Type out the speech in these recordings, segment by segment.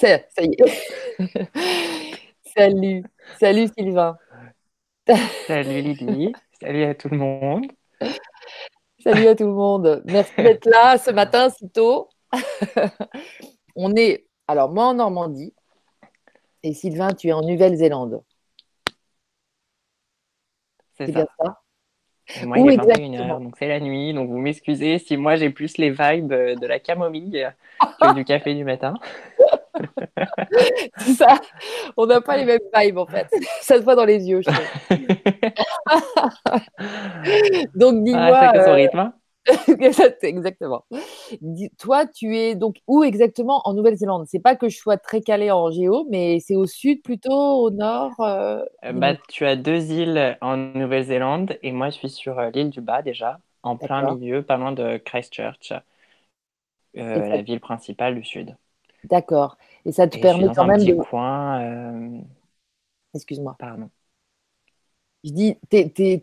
ça y est. Salut, salut Sylvain. Salut Lydie, salut à tout le monde. Salut à tout le monde. Merci d'être là ce matin si tôt. On est, alors moi en Normandie et Sylvain, tu es en Nouvelle-Zélande. C'est ça. ça? Moi, il est 21h, donc c'est la nuit. Donc vous m'excusez si moi j'ai plus les vibes de la camomille que du café du matin. c'est ça. On n'a pas les mêmes vibes en fait. Ça se voit dans les yeux, je Donc dis-moi. Ah, son euh, rythme. Hein. exactement. Toi, tu es donc où exactement en Nouvelle-Zélande? C'est pas que je sois très calé en géo, mais c'est au sud plutôt, au nord euh, euh, bah, Tu as deux îles en Nouvelle-Zélande et moi je suis sur l'île du Bas déjà, en plein milieu, pas loin de Christchurch, la ville principale du sud. D'accord. Et ça te permet quand même de. coin. Euh, Excuse-moi. Pardon. Je dis,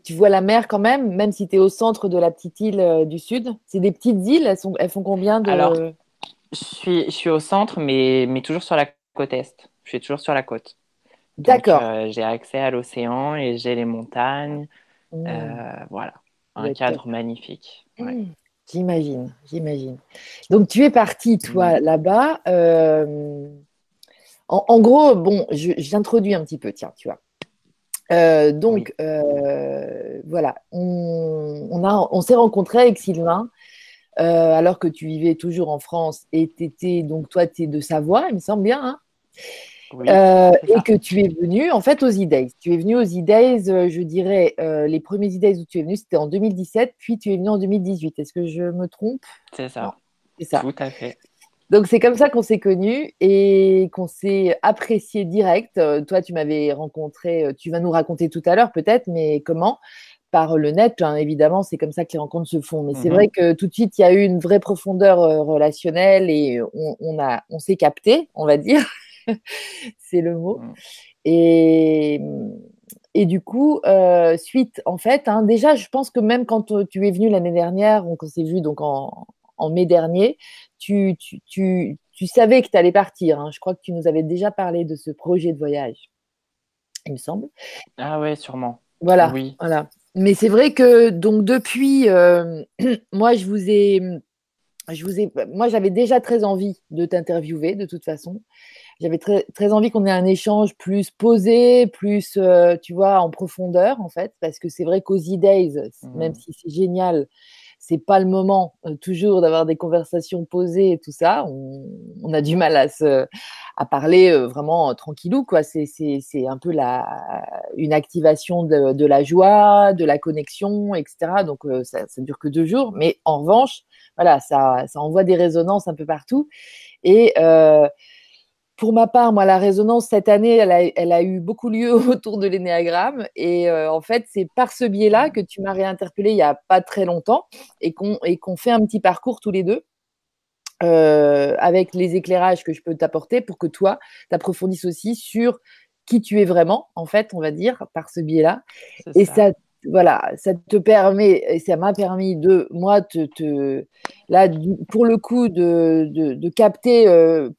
tu vois la mer quand même, même si tu es au centre de la petite île euh, du sud. C'est des petites îles, elles, sont, elles font combien de. Alors, je suis, je suis au centre, mais, mais toujours sur la côte est. Je suis toujours sur la côte. D'accord. Euh, j'ai accès à l'océan et j'ai les montagnes. Mmh. voilà, un cadre magnifique. Mmh. J'imagine, j'imagine. Donc tu es parti, toi, mmh. là-bas. Euh, en, gros, bon, j'introduis un petit peu, tiens, tu vois. Euh, donc, euh, voilà, on, on s'est rencontrés avec Sylvain alors que tu vivais toujours en France et tu étais, donc toi, tu es de Savoie, il me semble bien. Hein euh, et que tu es venu en fait aux E-Days. Tu es venu aux E-Days, euh, je dirais, euh, les premiers E-Days où tu es venu, c'était en 2017, puis tu es venu en 2018. Est-ce que je me trompe? C'est ça. C'est ça. Tout à fait. Donc c'est comme ça qu'on s'est connus et qu'on s'est apprécié direct. toi, tu m'avais rencontré, tu vas nous raconter tout à l'heure peut-être, mais comment? Par le net, hein, évidemment, c'est comme ça que les rencontres se font. Mais c'est mhm. vrai que tout de suite, il y a eu une vraie profondeur relationnelle et on, a, on s'est capté, on va dire. c'est le mot. Mm. Et, et du coup, euh, suite, en fait, hein, déjà, je pense que même quand euh, tu es venu l'année dernière, on s'est vu donc en, mai dernier, tu, tu, tu, tu savais que tu allais partir. Hein. Je crois que tu nous avais déjà parlé de ce projet de voyage, il me semble. Ah ouais, sûrement. Voilà. Oui. voilà. Mais c'est vrai que donc depuis, euh, moi, je vous ai, je vous ai, moi, j'avais déjà très envie de t'interviewer de toute façon j'avais très, très envie qu'on ait un échange plus posé, plus, euh, tu vois, en profondeur, en fait, parce que c'est vrai qu'aux E-Days, même mmh. si c'est génial, c'est pas le moment euh, toujours d'avoir des conversations posées et tout ça. On, a du mal à se, à parler euh, vraiment tranquillou, quoi. C'est, c'est, c'est un peu la, une activation de, de, la joie, de la connexion, etc. Donc, ça, ça dure que deux jours. Mais en revanche, voilà, ça, ça envoie des résonances un peu partout. Et, pour ma part, moi, la résonance cette année, elle a, eu beaucoup lieu autour de l'énéagramme. Et euh, en fait, c'est par ce biais-là que tu m'as réinterpellé il n'y a pas très longtemps et qu'on fait un petit parcours tous les deux. Euh, avec les éclairages que je peux t'apporter pour que toi, t'approfondisses aussi sur qui tu es vraiment, en fait, on va dire, par ce biais-là. Et ça. Voilà, ça te permet, et ça m'a permis de, moi, te, là, pour le coup, de, de, capter euh,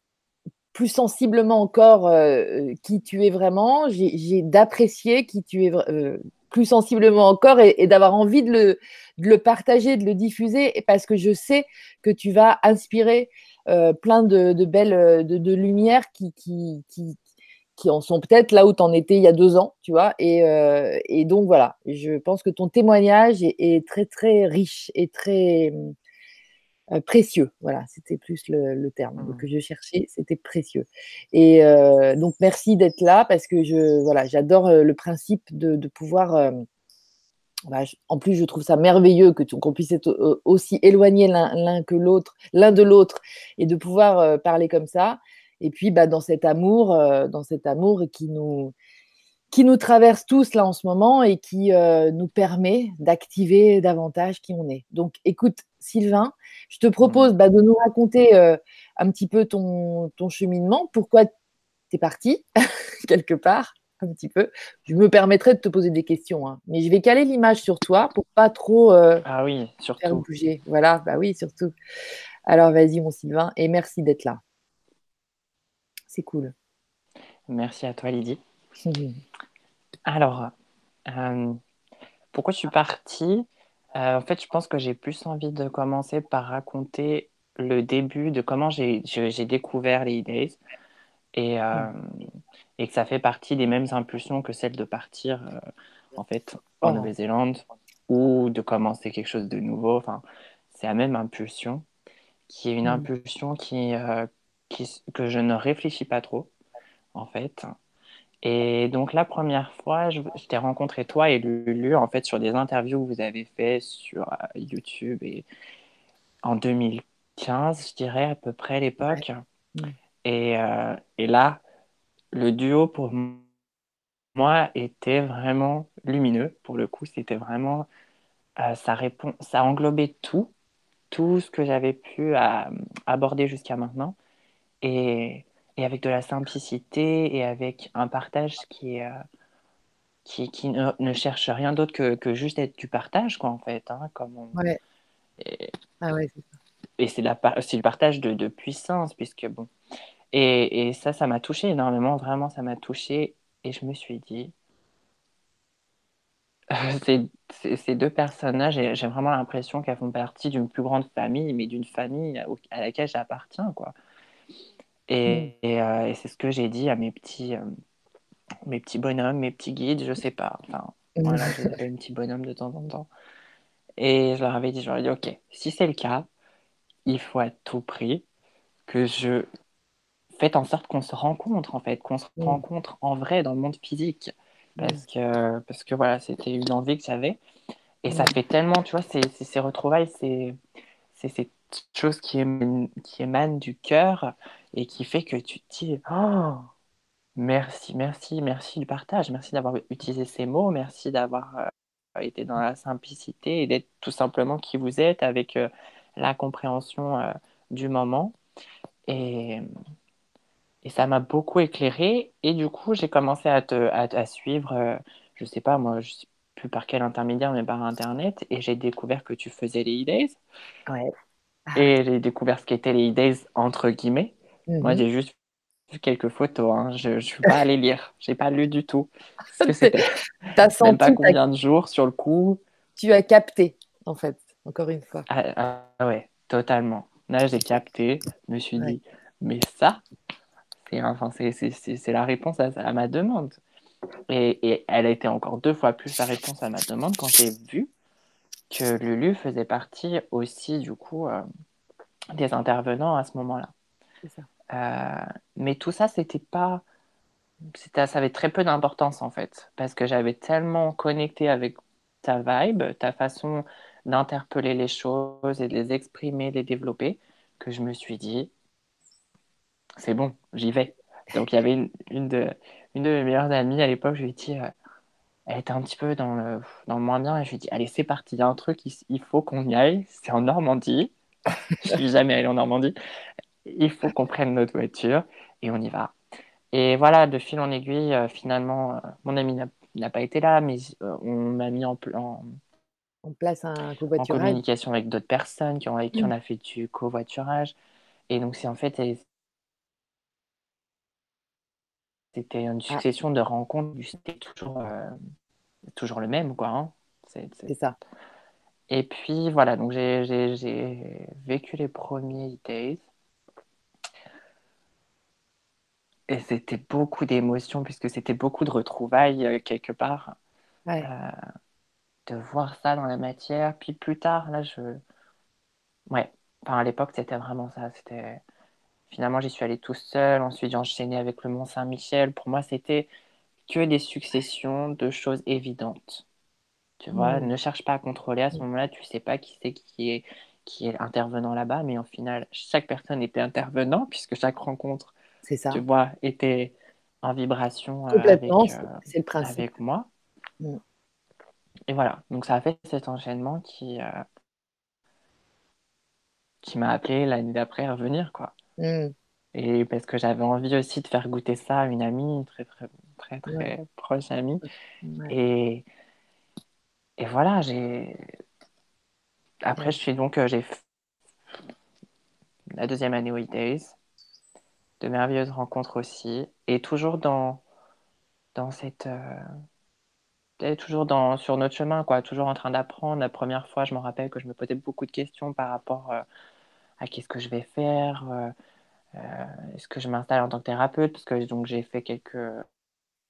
plus sensiblement encore euh, qui tu es vraiment, j'ai d'apprécier qui tu es euh, plus sensiblement encore et, d'avoir envie de le, de le, partager, de le diffuser, parce que je sais que tu vas inspirer plein de, belles de, lumières qui, qui, qui en sont peut-être là où tu en étais il y a deux ans, tu vois. Et, et donc voilà, je pense que ton témoignage est, est très très riche et très euh, précieux. Voilà, c'était plus le, terme mmh. que je cherchais, c'était précieux. Et euh, donc merci d'être là parce que je voilà, j'adore euh, le principe de, pouvoir. Bah, en plus, je trouve ça merveilleux que qu'on puisse être aussi éloigné l'un que l'autre, l'un de l'autre, et de pouvoir parler comme ça. Et puis, bah, dans cet amour, dans cet amour qui nous qui nous traverse tous là en ce moment et qui nous permet d'activer davantage qui on est. Donc, écoute, Sylvain, je te propose bah, de nous raconter euh, un petit peu ton, cheminement, pourquoi tu es parti, quelque part, un petit peu. Je me permettrai de te poser des questions, hein. mais je vais caler l'image sur toi pour pas trop euh, ah oui, surtout. faire bouger. Voilà, bah oui, surtout. Alors vas-y, mon Sylvain, et merci d'être là. C'est cool. Merci à toi, Lydie. Alors, euh, pourquoi je suis partie? Euh, En fait, je pense que j'ai plus envie de commencer par raconter le début de comment j'ai découvert les e et, euh, et que ça fait partie des mêmes impulsions que celle de partir en fait en oh. Nouvelle-Zélande ou de commencer quelque chose de nouveau. Enfin, c'est la même impulsion qui est une mm. impulsion qui, qui, que je ne réfléchis pas trop en fait. Et donc la première fois, je, t'ai rencontré toi et Lulu en fait sur des interviews que vous avez fait sur euh, YouTube et en 2015, je dirais à peu près l'époque. Et, euh, et, là, le duo pour moi était vraiment lumineux. Pour le coup, c'était vraiment euh, ça répond, ça englobait tout, tout ce que j'avais pu aborder jusqu'à maintenant. Et et avec de la simplicité et avec un partage qui, euh, qui, qui ne, cherche rien d'autre que, que, juste être du partage, quoi, en fait. Hein, comme ouais. Et, ah ouais, et c'est le partage de, de, puissance, puisque bon. Et, et ça, ça m'a touché énormément, vraiment, ça m'a touché. Et je me suis dit, ces, ces, deux personnages, j'ai vraiment l'impression qu'elles font partie d'une plus grande famille, mais d'une famille à laquelle j'appartiens, quoi. Mm. Euh, et, c'est ce que j'ai dit à mes petits, euh, mes petits bonhommes, mes petits guides, je sais pas. Enfin, mm. voilà, je un petit bonhomme de temps en temps. Et je leur avais dit, je leur ai dit, ok, si c'est le cas, il faut à tout prix que je fasse en sorte qu'on se rencontre, en fait, qu'on se mm. rencontre en vrai dans le monde physique. Parce que, parce que voilà, c'était une envie que j'avais. Et ça fait tellement, tu vois, ces, ces retrouvailles, c'est chose qui, émane, qui émane du cœur et qui fait que tu te dis oh, merci, merci, merci du partage, merci d'avoir utilisé ces mots, merci d'avoir euh, été dans la simplicité et d'être tout simplement qui vous êtes avec euh, la compréhension euh, du moment. Et, et ça m'a beaucoup éclairé. Et du coup, j'ai commencé à te à, suivre, je sais pas, moi, je sais plus par quel intermédiaire, mais par Internet. Et j'ai découvert que tu faisais les e-days. Ouais. Et j'ai découvert ce qu'étaient les e-days entre guillemets. Moi, mhm. j'ai juste vu quelques photos. Hein. Je ne suis pas allée lire. J'ai pas lu du tout. Parce que c'était même pas combien de jours sur le coup. Tu as capté, en fait, encore une fois. Ah, ah ouais, totalement. Là, j'ai capté. Je me suis dit, mais ça, c'est enfin, la réponse à, ma demande. Et, et, elle a été encore deux fois plus la réponse à ma demande quand j'ai vu que Lulu faisait partie aussi, du coup, euh, des intervenants à ce moment-là. Euh, mais tout ça, c'était pas. Ça avait très peu d'importance en fait, parce que j'avais tellement connecté avec ta vibe, ta façon d'interpeller les choses et de les exprimer, de les développer, que je me suis dit, c'est bon, j'y vais. Donc il y avait une, une, de, une de mes meilleures amies à l'époque, je lui ai dit, euh, elle était un petit peu dans le, dans le moins bien, et je lui ai dit, allez, c'est parti, il y a un truc, il, faut qu'on y aille, c'est en Normandie. je suis jamais allée en Normandie il faut qu'on prenne notre voiture et on y va. Et voilà, de fil en aiguille, euh, finalement, euh, mon ami n'a pas été là, mais euh, on m'a mis en, en, en, place un covoiturage. En communication avec d'autres personnes qui ont, avec qui on mm. a fait du covoiturage. Et donc, c'est en fait, c'était une ah. succession de rencontres, c'était toujours, toujours le même, quoi. Hein. C'est ça. Et puis, voilà, donc j'ai vécu les premiers days. Et c'était beaucoup d'émotions, puisque c'était beaucoup de retrouvailles euh, quelque part. Euh, de voir ça dans la matière. Puis plus tard, là, je. Ouais, enfin, à l'époque, c'était vraiment ça. C'était. Finalement, j'y suis allé tout seul. Ensuite, j'ai enchaîné avec le Mont Saint-Michel. Pour moi, c'était que des successions de choses évidentes. Tu vois, mm. ne cherche pas à contrôler. À ce moment-là, tu sais pas qui c'est qui est, qui est intervenant là-bas. Mais en final, chaque personne était intervenant, puisque chaque rencontre ça. Tu vois, était en vibration euh, avec, c'est le euh, avec moi. Mm. Et voilà, donc ça a fait cet enchaînement qui, euh, qui m'a appelé l'année d'après à revenir, quoi. Mm. Et parce que j'avais envie aussi de faire goûter ça à une amie, très, très, très, très proche amie. Et, et voilà, j'ai. Après, je suis donc. j'ai la deuxième année au Days. de merveilleuses rencontres aussi. Et toujours dans, dans cette. Euh, toujours dans, sur notre chemin, quoi. Toujours en train d'apprendre. La première fois, je me rappelle que je me posais beaucoup de questions par rapport euh, qu'est-ce que je vais faire. Euh, est-ce que je m'installe en tant que thérapeute Parce que donc j'ai fait quelques.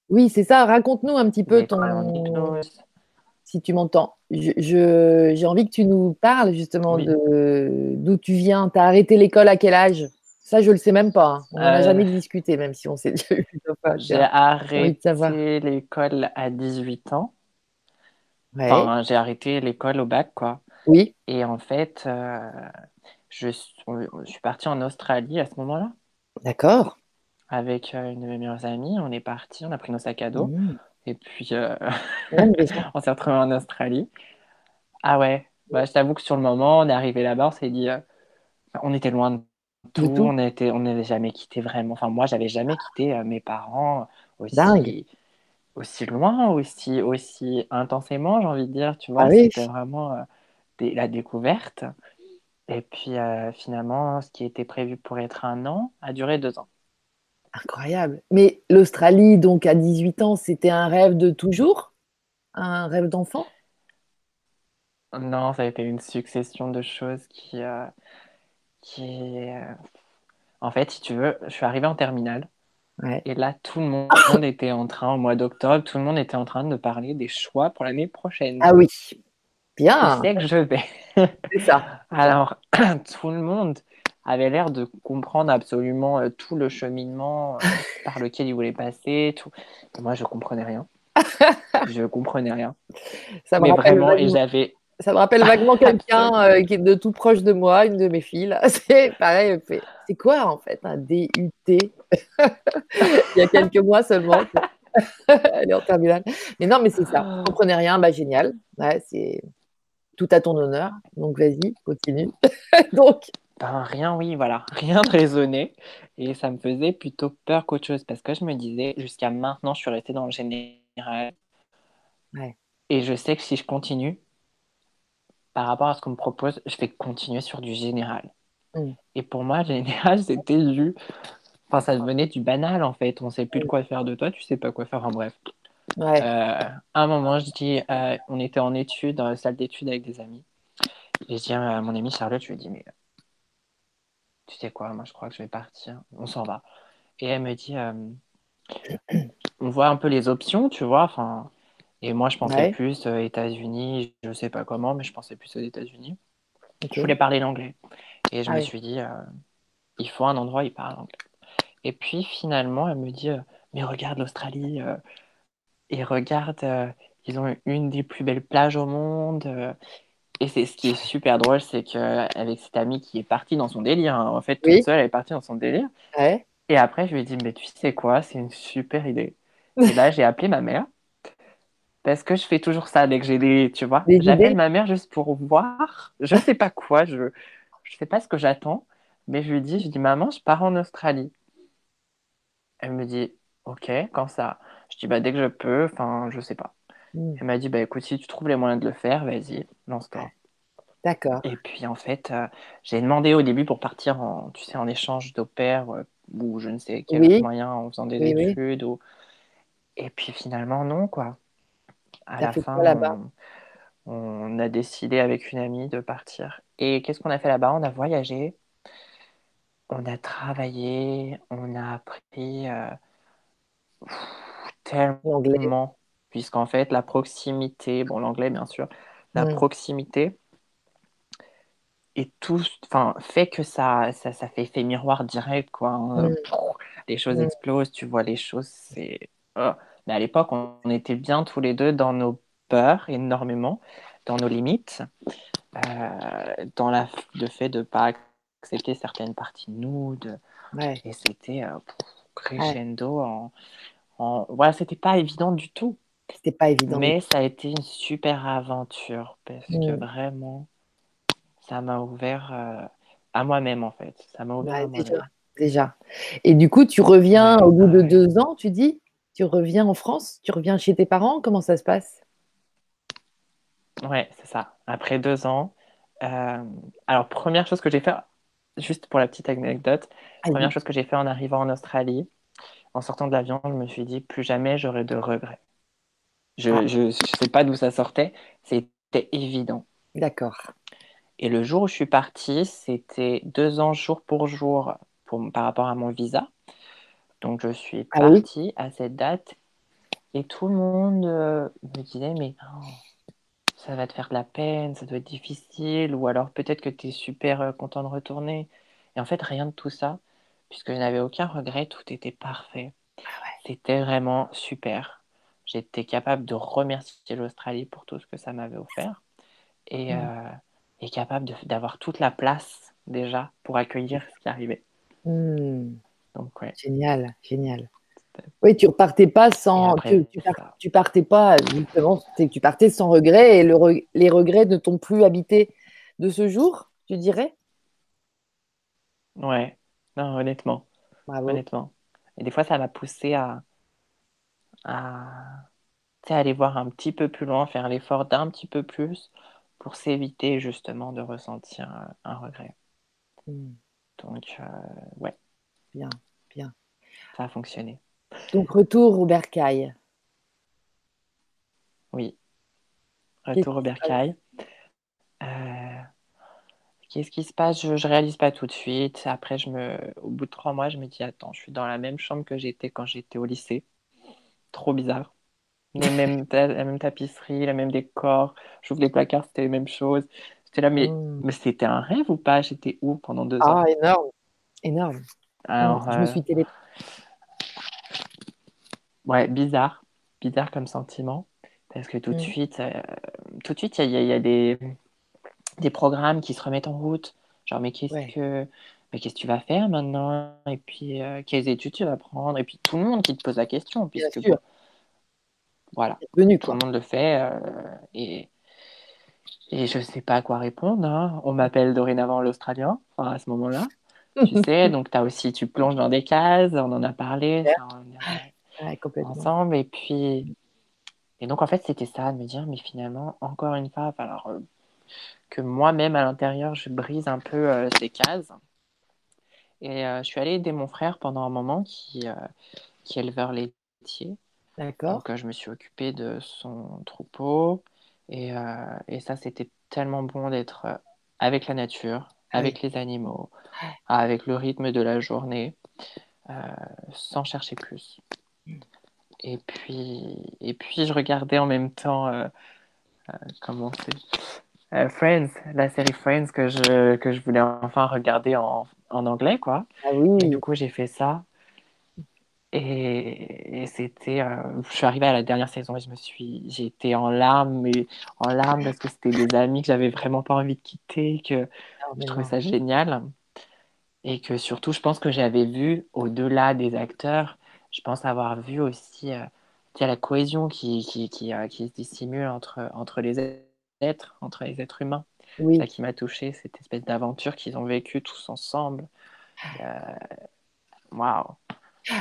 Oui, c'est ça. Raconte-nous un petit peu ton. Si tu m'entends. J'ai envie que tu nous parles justement de d'où tu viens. Tu as arrêté l'école à quel âge? Ça, je le sais même pas. Hein. On n'en a jamais euh, discuté, même si on s'est déjà eu. J'ai arrêté l'école à 18 ans. Enfin, j'ai arrêté l'école au bac, quoi. Oui. Et en fait, euh, je, suis partie en Australie à ce moment-là. D'accord. Avec euh, une de mes meilleures amies. On est parti, on a pris nos sacs à dos. Mmh. Et puis, on s'est retrouvés en Australie. Ah ouais, bah, je t'avoue que sur le moment, on est arrivé là-bas, on s'est dit, on était loin de tout, on était, on n'avait jamais quitté vraiment. Enfin, moi, j'avais jamais quitté euh, mes parents aussi, aussi loin, aussi, aussi intensément, j'ai envie de dire. Tu vois, ah c'était vraiment euh, la découverte. Et puis, euh, finalement, ce qui était prévu pour être un an a duré deux ans. Incroyable. Mais l'Australie, donc à 18 ans, c'était un rêve de toujours? Un rêve d'enfant? Non, ça a été une succession de choses qui, qui est... Euh, en fait, si tu veux, je suis arrivé en terminale. Et là, tout le monde était en train, au mois d'octobre, tout le monde était en train de parler des choix pour l'année prochaine. Ah oui, bien. C'est que je vais. C'est ça. Alors, tout le monde avait l'air de comprendre absolument euh, tout le cheminement euh, par lequel il voulait passer. Tout. moi, je comprenais rien. je comprenais rien. Ça Mais vraiment, et j'avais ça me rappelle vaguement quelqu'un euh, qui est de tout proche de moi, une de mes filles. C'est pareil, c'est quoi en fait un DUT Il y a quelques mois seulement. Elle est en terminale. Mais non, mais c'est ça. Vous comprenez rien, bah génial. c'est tout à ton honneur. Donc vas-y, continue. Donc. Ben, rien, oui, voilà. Rien de raisonné. Et ça me faisait plutôt peur qu'autre chose parce que je me disais, jusqu'à maintenant, je suis restée dans le général. Et je sais que si je continue, par rapport à ce qu'on me propose, je vais continuer sur du général. Mm. Et pour moi, général, c'était du. Enfin, ça devenait du banal en fait. On sait plus de quoi faire de toi, tu sais pas quoi faire. En bref. Ouais. Euh, à un moment, je dis, euh, on était en études, dans la salle d'études avec des amis. Et je dis à mon amie Charlotte, je lui ai dit, mais tu sais quoi, moi je crois que je vais partir. On s'en va. Et elle me dit, euh, on voit un peu les options, tu vois. Enfin, et moi, je pensais plus aux États-Unis, je sais pas comment, mais je pensais plus aux États-Unis. Je voulais parler l'anglais. Et je ah me suis dit, euh, il faut un endroit où il parle anglais. Et puis finalement, elle me dit, euh, mais regarde l'Australie, euh, et regarde, ils ont une des plus belles plages au monde. et c'est ce qui est super drôle, c'est qu'avec cette amie qui est partie dans son délire, hein, en fait, toute seule, elle est partie dans son délire. Et après, je lui ai dit, mais tu sais quoi, c'est une super idée. Et là, j'ai appelé ma mère. Parce que je fais toujours ça dès que j'ai des, tu vois. J'appelle ma mère juste pour voir. Je ne sais pas quoi, je ne sais pas ce que j'attends, mais je lui dis, je dis, maman, je pars en Australie. Elle me dit, ok, quand ça Je dis, bah, dès que je peux, enfin, je sais pas. Hmm. Elle m'a dit, bah, écoute, si tu trouves les moyens de le faire, vas-y, lance-toi. D'accord. Et puis, en fait, euh, j'ai demandé au début pour partir en, tu sais, en échange d'au pair euh, ou je ne sais quel moyen en faisant des études. Ou... Et puis, finalement, non, quoi à la fin, on, a décidé avec une amie de partir. Et qu'est-ce qu'on a fait là-bas? On a voyagé, on a travaillé, on a appris euh, tellement, puisqu'en fait, la proximité, bon, l'anglais bien sûr, la mm. proximité et tout, enfin, fait que ça, ça, ça, fait effet miroir direct, quoi. Hein. Mm. les choses mm. explosent, tu vois les choses, c'est. Oh. Mais à l'époque, on était bien tous les deux dans nos peurs énormément, dans nos limites, euh, dans la, le fait de ne pas accepter certaines parties de nous. Et c'était euh, crescendo en, en, Voilà, c'était pas évident du tout. C'était pas évident. Mais ça a été une super aventure parce que mm. vraiment, ça m'a ouvert euh, à moi-même en fait. Ça m'a ouvert déjà, déjà. Et du coup, tu reviens au bout de deux ans, tu dis tu reviens en France Tu reviens chez tes parents Comment ça se passe? Ouais, c'est ça. Après deux ans. Euh, alors, première chose que j'ai fait, juste pour la petite anecdote, première chose que j'ai fait en arrivant en Australie, en sortant de l'avion, je me suis dit plus jamais j'aurai de regrets. Je ne ah. sais pas d'où ça sortait, c'était évident. D'accord. Et le jour où je suis partie, c'était deux ans jour pour jour pour, par rapport à mon visa. Donc je suis ah partie à cette date et tout le monde euh, me disait mais oh, ça va te faire de la peine, ça doit être difficile, ou alors peut-être que tu es super euh, content de retourner. Et en fait, rien de tout ça, puisque je n'avais aucun regret, tout était parfait. Ah c'était vraiment super. J'étais capable de remercier l'Australie pour tout ce que ça m'avait offert et, mmh. euh, et capable d'avoir toute la place déjà pour accueillir ce qui arrivait. Mmh. Donc, ouais. Génial, génial. Oui, tu repartais pas sans. tu, partais pas, justement, tu partais sans regret et le, les regrets ne t'ont plus habité de ce jour, tu dirais? Ouais, non, honnêtement. Honnêtement. Et des fois, ça m'a poussé à, à aller voir un petit peu plus loin, faire l'effort d'un petit peu plus pour s'éviter justement de ressentir un regret. Hmm. Donc, euh, ouais. Bien, bien. Ça a fonctionné. Donc, retour au bercail. Oui. Retour au bercail. Euh, qu'est-ce qui se passe? Je ne réalise pas tout de suite. Après, je me... au bout de trois mois, je me dis Attends, je suis dans la même chambre que j'étais quand j'étais au lycée. Trop bizarre. Les mêmes la même tapisserie, le même décor. J'ouvre les placards, c'était les mêmes choses. J'étais là, mais, hmm. mais c'était un rêve ou pas? J'étais où pendant deux ans? Ah, énorme. Énorme. Alors, je me euh, suis télé ouais, bizarre, bizarre comme sentiment, parce que tout de mm. suite, euh, tout de suite, il y, a, des, des programmes qui se remettent en route. Genre, mais qu'est-ce que, mais qu'est-ce que tu vas faire maintenant? Et puis, euh, quelles études tu vas prendre? Et puis, tout le monde qui te pose la question, puisque voilà, Venu, tout le monde le fait, euh, et et je sais pas à quoi répondre. Hein. On m'appelle dorénavant l'Australien, à ce moment-là. tu sais, donc as aussi, tu plonges dans des cases, on en a parlé ensemble. Et puis, et donc en fait, c'était ça, de me dire, mais finalement, encore une fois, alors euh, que moi-même à l'intérieur, je brise un peu euh, ces cases. Et euh, je suis allée aider mon frère pendant un moment qui, qui est éleveur laitier. D'accord. Donc je me suis occupée de son troupeau. Et, et ça, c'était tellement bon d'être avec la nature, avec les animaux, avec le rythme de la journée, sans chercher plus. Et puis, et puis, je regardais en même temps, euh, euh, comment c'est euh, Friends, la série Friends que je, que je voulais enfin regarder en, en anglais, quoi. Ah oui. Et du coup, j'ai fait ça. Et, c'était. je suis arrivée à la dernière saison et je me suis. J'ai été en larmes, mais en larmes parce que c'était des amis que j'avais vraiment pas envie de quitter, que je trouvais ça génial. Et que surtout, je pense que j'avais vu, au-delà des acteurs, je pense avoir vu aussi euh, la cohésion qui, qui, qui, euh, qui, se dissimule entre, entre les êtres, entre les êtres humains. Oui. Ça qui m'a touché, cette espèce d'aventure qu'ils ont vécue tous ensemble. Euh, waouh!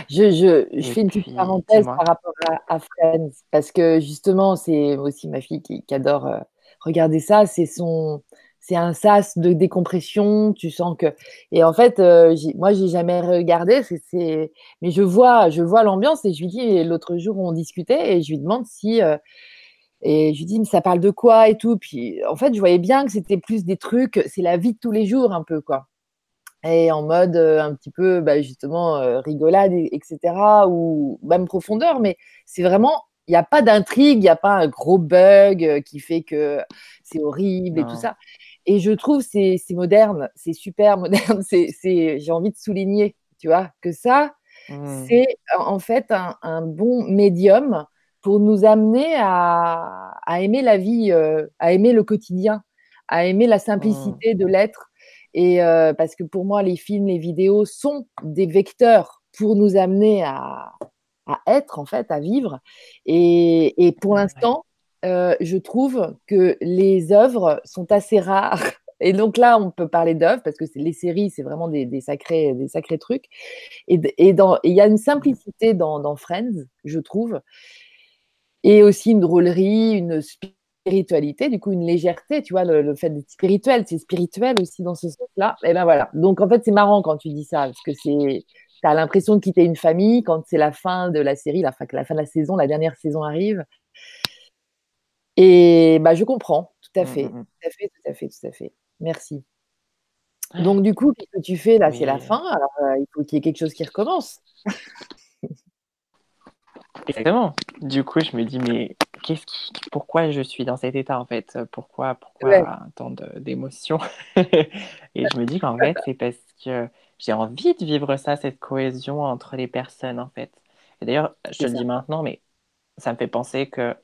Je, je, je fais une petite parenthèse par rapport à, Friends, parce que justement, c'est aussi ma fille qui, qui adore euh, regarder ça. C'est son, c'est un sas de décompression. Tu sens que et en fait, euh, moi j'ai jamais regardé. C'est, mais je vois, je vois l'ambiance et je lui dis l'autre jour on discutait et je lui demande si euh, et je lui dis mais ça parle de quoi et tout? Puis en fait je voyais bien que c'était plus des trucs, c'est la vie de tous les jours un peu quoi. Et en mode euh, un petit peu bah, justement rigolade etc. ou même profondeur, mais c'est vraiment il n'y a pas d'intrigue, il n'y a pas un gros bug qui fait que c'est horrible et tout ça. Et je trouve c'est c'est moderne, c'est super moderne. C'est j'ai envie de souligner, tu vois, que ça mmh. c'est en fait un, un, bon médium pour nous amener à, à aimer la vie, euh, à aimer le quotidien, à aimer la simplicité mmh. de l'être. Et euh, parce que pour moi, les films, les vidéos sont des vecteurs pour nous amener à, à être, en fait, à vivre. Et, et pour l'instant, euh, je trouve que les œuvres sont assez rares. Et donc là, on peut parler d'œuvres parce que les séries, c'est vraiment des, sacrés, des sacrés trucs. Et il y a une simplicité dans, Friends, je trouve, et aussi une drôlerie, une spiritualité, du coup une légèreté, tu vois, le, fait d'être spirituel, c'est spirituel aussi dans ce sens-là. Et ben voilà. Donc en fait, c'est marrant quand tu dis ça, parce que c'est, as l'impression de quitter une famille quand c'est la fin de la série, la fin, la fin de la saison, la dernière saison arrive. Et bah je comprends, tout à mmh, fait, mmh, mmh. tout à fait, tout à fait, tout à fait. Merci. Donc du coup, qu'est-ce que tu fais là? C'est la fin. Alors euh, il faut qu'il y ait quelque chose qui recommence. Exactement. Du coup, je me dis, mais qu'est-ce qui, pourquoi je suis dans cet état en fait? Pourquoi, pourquoi tant d'émotions Et je me dis qu'en fait, c'est parce que j'ai envie de vivre ça, cette cohésion entre les personnes en fait. Et d'ailleurs, je te le dis maintenant, mais ça me fait penser que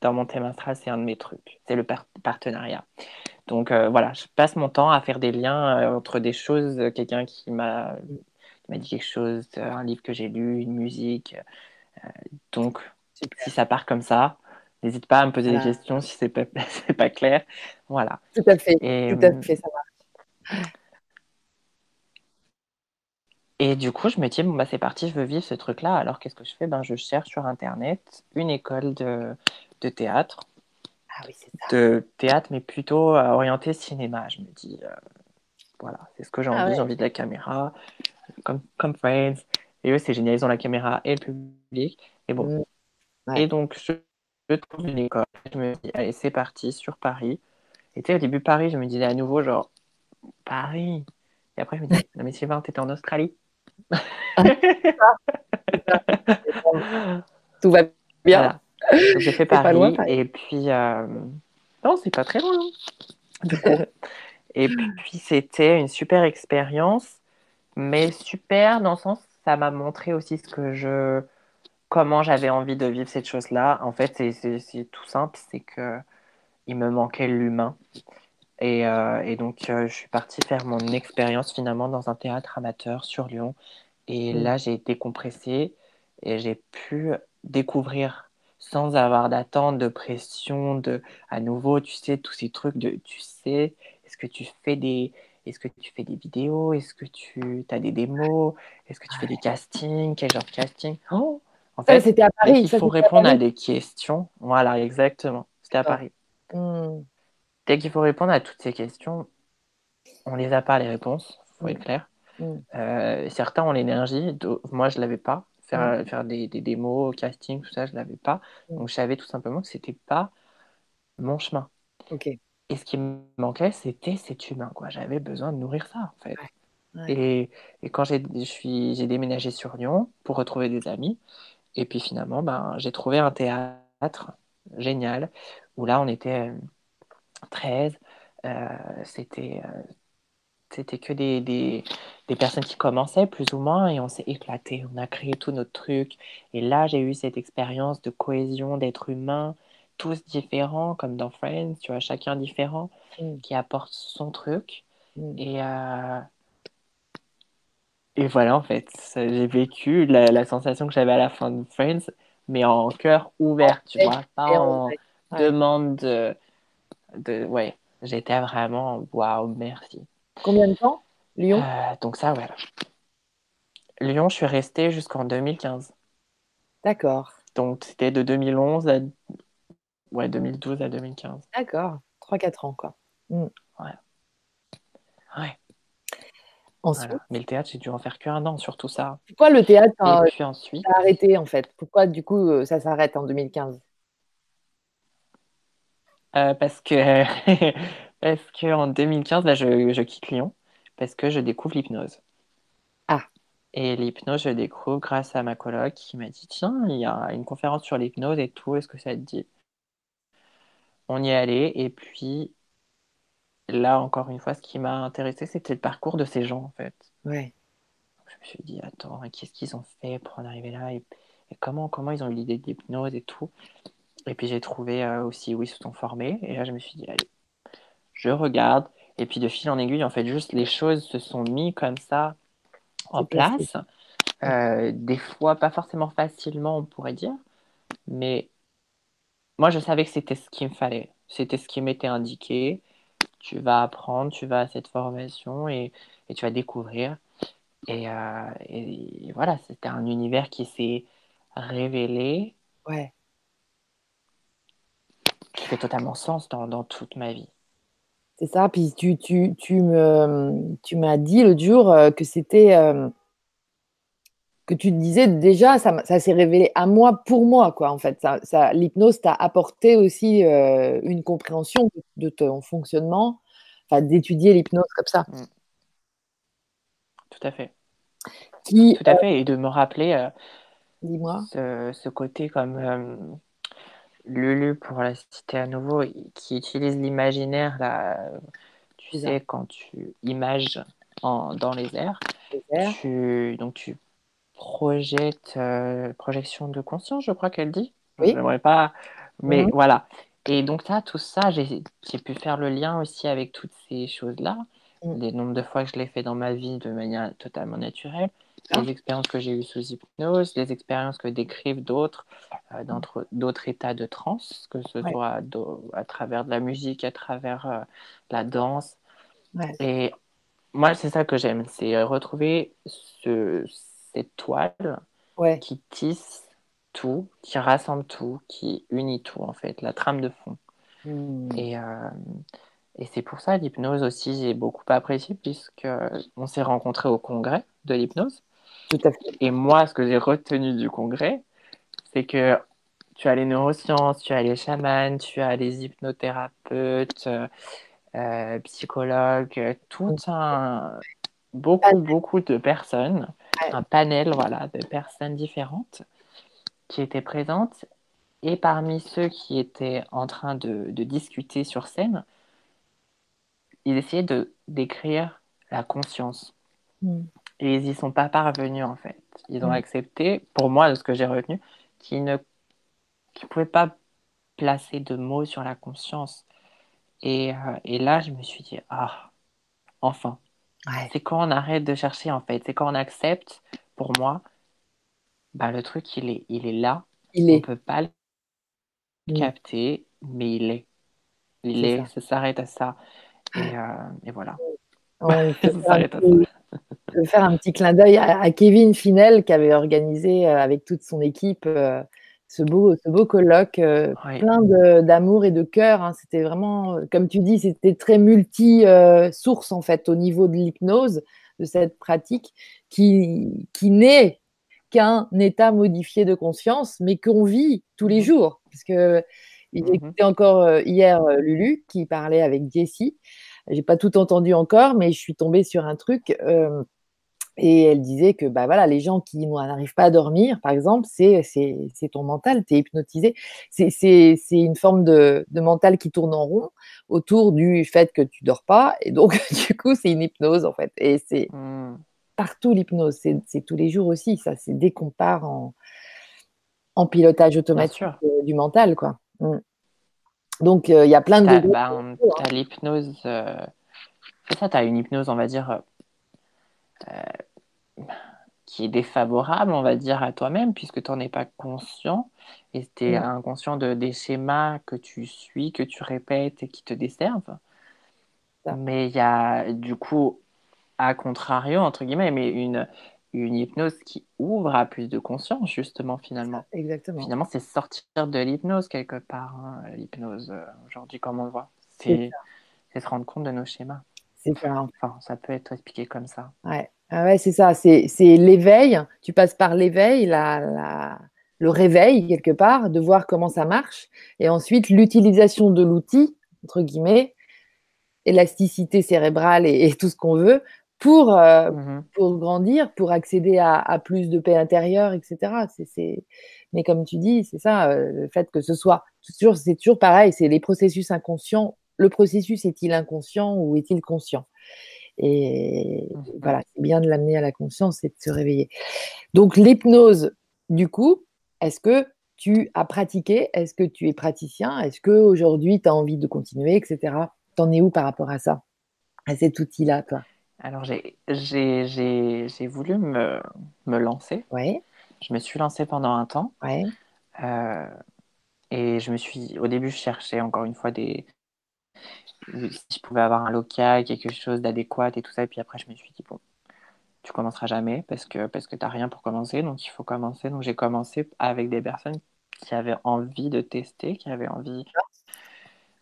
dans mon thème astral, c'est un de mes trucs. C'est le partenariat. Donc euh, voilà, je passe mon temps à faire des liens euh, entre des choses, quelqu'un qui m'a dit quelque chose, un livre que j'ai lu, une musique, donc, si ça part comme ça, n'hésite pas à me poser des questions si c'est pas, pas clair. Voilà. Tout à fait. Et, Tout à fait, ça marche. Et du coup, je me dis, bon, bah, c'est parti, je veux vivre ce truc-là. Alors, qu'est-ce que je fais? Ben, Je cherche sur Internet une école de, de théâtre. Ah oui, c'est ça. De théâtre, mais plutôt euh, orienté cinéma. Je me dis, euh, voilà, c'est ce que j'ai ah envie. J'ai envie de la caméra, comme, comme Friends. Et eux, c'est génial, ils ont la caméra et le public. Et bon. Mm. Et donc, je, trouve une école. Je me dis, allez, c'est parti sur Paris. Et tu sais, au début, Paris, je me disais à nouveau, genre, Paris. Et après, je me dis, non, mais Sylvain, t'étais en Australie. Tout va bien. J'ai fait Paris. et puis, euh, non, c'est pas très loin. Hein, et puis, c'était une super expérience, mais super dans le sens ça m'a montré aussi ce que je, comment j'avais envie de vivre cette chose-là. En fait, c'est tout simple, c'est que il me manquait l'humain. Et, euh, et, donc, euh, je suis partie faire mon expérience finalement dans un théâtre amateur sur Lyon. Et mmh. là, j'ai été compressée et j'ai pu découvrir sans avoir d'attente, de pression, de à nouveau, tu sais, tous ces trucs de, tu sais, est-ce que tu fais des, est-ce que tu fais des vidéos? Est-ce que tu as des démos? Est-ce que tu fais des castings? Quel genre de casting? Oh En fait, c'était à Paris. Il faut répondre à, des questions. Voilà, exactement. C'était à Paris. Dès qu'il faut répondre à toutes ces questions, on les a pas les réponses, il faut être hmm. clair. Hmm. Euh, certains ont l'énergie, moi je l'avais pas. Faire, faire des, des, démos, casting, tout ça, je l'avais pas. Donc je savais tout simplement que c'était pas mon chemin. Ok. Et ce qui me manquait, c'était cet humain, quoi. J'avais besoin de nourrir ça, en fait. Et, et, quand j'ai déménagé sur Lyon pour retrouver des amis, et puis finalement, ben, j'ai trouvé un théâtre génial, où là, on était 13. Euh, euh, c'était euh, c'était que des, des, des, personnes qui commençaient plus ou moins et on s'est éclaté, on a créé tout notre truc. Et là, j'ai eu cette expérience de cohésion, d'être humain, tous différents, comme dans Friends, tu vois, chacun différent, mm. qui apporte son truc. Mm. Et, euh, et voilà, en fait, j'ai vécu la, sensation que j'avais à la fin de Friends, mais en cœur ouvert, tu vois, pas en demande de, de. Ouais, j'étais vraiment, waouh, merci. Combien de temps Lyon? Euh, Donc, ça, voilà. Lyon, je suis restée jusqu'en 2015. D'accord. Donc, c'était de 2011 à Ouais, 2012 à 2015. D'accord, 3-4 ans, quoi. Mm. Ouais. Ouais. Ensuite. Mais le théâtre, j'ai dû en faire qu'un an sur tout ça. Pourquoi le théâtre a, ensuite... arrêté, en fait? Pourquoi, du coup, euh, ça s'arrête en 2015 euh, Parce que parce qu'en 2015, là, je, je quitte Lyon parce que je découvre l'hypnose. Ah. Et l'hypnose, je découvre grâce à ma coloc qui m'a dit Tiens, il y a une conférence sur l'hypnose et tout, est-ce que ça te dit? On y est allé. Et puis, là, encore une fois, ce qui m'a intéressé, c'était le parcours de ces gens, en fait. Ouais. Je me suis dit, attends, qu'est-ce qu'ils ont fait pour en arriver là et, comment, comment ils ont eu l'idée de l'hypnose et tout. Et puis, j'ai trouvé euh, aussi où ils se sont formés. Et là, je me suis dit, allez, je regarde. Et puis, de fil en aiguille, en fait, juste les choses se sont mis comme ça en place. Euh, des fois, pas forcément facilement, on pourrait dire. Mais moi, je savais que c'était ce qu'il me fallait. C'était ce qui m'était indiqué. Tu vas apprendre, tu vas à cette formation et, tu vas découvrir. Euh, et, voilà, c'était un univers qui s'est révélé. Ouais. fait totalement sens dans, dans toute ma vie. C'est ça. Puis tu, tu, tu me, tu m'as dit l'autre jour euh, que c'était. Euh, que tu disais déjà, ça, ça s'est révélé à moi pour moi, quoi, en fait. Ça, ça L'hypnose t'a apporté aussi euh, une compréhension de, ton fonctionnement, enfin, d'étudier l'hypnose comme ça. Mm. Tout à fait. Qui, Tout à fait. Et de me rappeler dis-moi. Ce, ce, côté comme Lulu, pour la citer à nouveau, qui utilise l'imaginaire, là, tu sais, quand tu images en, dans les airs, Tu, donc tu euh, projection de conscience, je crois qu'elle dit. Oui. J'aimerais pas, mais mhm. voilà. Et donc, ça, tout ça, j'ai pu faire le lien aussi avec toutes ces choses-là. Les nombres de fois que je l'ai fait dans ma vie de manière totalement naturelle les expériences que j'ai eues sous hypnose, les expériences que décrivent d'autres euh, d'autres états de transe, que ce soit à travers de la musique, à travers euh, la danse. Et moi, c'est ça que j'aime, c'est euh, retrouver ce, cette toile qui tisse tout, qui rassemble tout, qui unit tout, en fait, la trame de fond. Hmm. Et, et c'est pour ça l'hypnose aussi, j'ai beaucoup apprécié, puisqu'on s'est rencontrés au congrès de l'hypnose. Et moi, ce que j'ai retenu du congrès, c'est que tu as les neurosciences, tu as les chamans, tu as les hypnothérapeutes, euh, euh, psychologues, tout un beaucoup beaucoup de personnes, un panel voilà de personnes différentes qui étaient présentes. Et parmi ceux qui étaient en train de, de discuter sur scène, ils essayaient de décrire la conscience. Mm. Et ils n'y sont pas parvenus, en fait. Ils ont mm. accepté, pour moi, de ce que j'ai retenu, qu'ils ne pouvaient pas placer de mots sur la conscience. Et, euh, et là, je me suis dit, ah, enfin. C'est quand on arrête de chercher, en fait. C'est quand on accepte, pour moi, bah, le truc, il est, il est là. Il on ne peut pas le capter, mais il est. Il est, ça, s'arrête à ça. Et, euh, et voilà. ça s'arrête à ça. Je vais faire un petit clin d'œil à, Kevin Finel qui avait organisé euh, avec toute son équipe euh, ce beau, ce beau colloque euh, plein d'amour et de cœur. Hein. C'était vraiment, comme tu dis, c'était très multi-source en fait au niveau de l'hypnose, de cette pratique qui, qui n'est qu'un état modifié de conscience, mais qu'on vit tous les mmh jours. Parce que écoutait encore hier Lulu qui parlait avec Jessie. J'ai pas tout entendu encore, mais je suis tombée sur un truc. Euh, et elle disait que bah voilà, les gens qui n'arrivent pas à dormir, par exemple, c'est ton mental, tu es hypnotisé. C'est une forme de, de, mental qui tourne en rond autour du fait que tu dors pas. Et donc, du coup, c'est une hypnose, en fait. Et c'est mmh. partout l'hypnose. C'est tous les jours aussi. Ça, c'est dès qu'on part en, en pilotage automatique du mental, quoi. Mmh. Donc, euh, il y a plein de. Bah, tu as l'hypnose. Euh, c'est ça, tu as une hypnose, on va dire, euh, qui est défavorable, on va dire, à toi-même, puisque tu n'en es pas conscient. Et tu es inconscient de, des schémas que tu suis, que tu répètes et qui te desservent. Mais il y a, du coup, à contrario, entre guillemets, mais une, une hypnose qui ouvre à plus de conscience, justement, finalement. Exactement. Finalement, c'est sortir de l'hypnose quelque part. Hein, l'hypnose, euh, aujourd'hui, comme on le voit. C'est se rendre compte de nos schémas. C'est ça. Enfin, ça peut être expliqué comme ça. Ouais, ah ouais c'est ça. C'est l'éveil. Tu passes par l'éveil, la, la, le réveil, quelque part, de voir comment ça marche. Et ensuite, l'utilisation de l'outil, entre guillemets, élasticité cérébrale et tout ce qu'on veut, pour, euh, mmh pour grandir, pour accéder à, à, plus de paix intérieure, etc. C'est, Mais comme tu dis, c'est ça, euh, le fait que ce soit, c'est toujours pareil, c'est les processus inconscients. Le processus est-il inconscient ou est-il conscient? Et mmh voilà, c'est bien de l'amener à la conscience et de se réveiller. Donc l'hypnose, du coup, est-ce que tu as pratiqué? Est-ce que tu es praticien? Est-ce qu'aujourd'hui, tu as envie de continuer, etc. T'en es où par rapport à ça À cet outil-là, toi? Alors, j'ai voulu me, me lancer. Ouais. Je me suis lancée pendant un temps. Ouais. Euh, et je me suis, au début, je cherchais encore une fois des, si je pouvais avoir un local, quelque chose d'adéquat et tout ça. Et puis après, je me suis dit, bon, tu commenceras jamais parce que, parce que tu n'as rien pour commencer. Donc, il faut commencer. Donc, j'ai commencé avec des personnes qui avaient envie de tester, qui avaient envie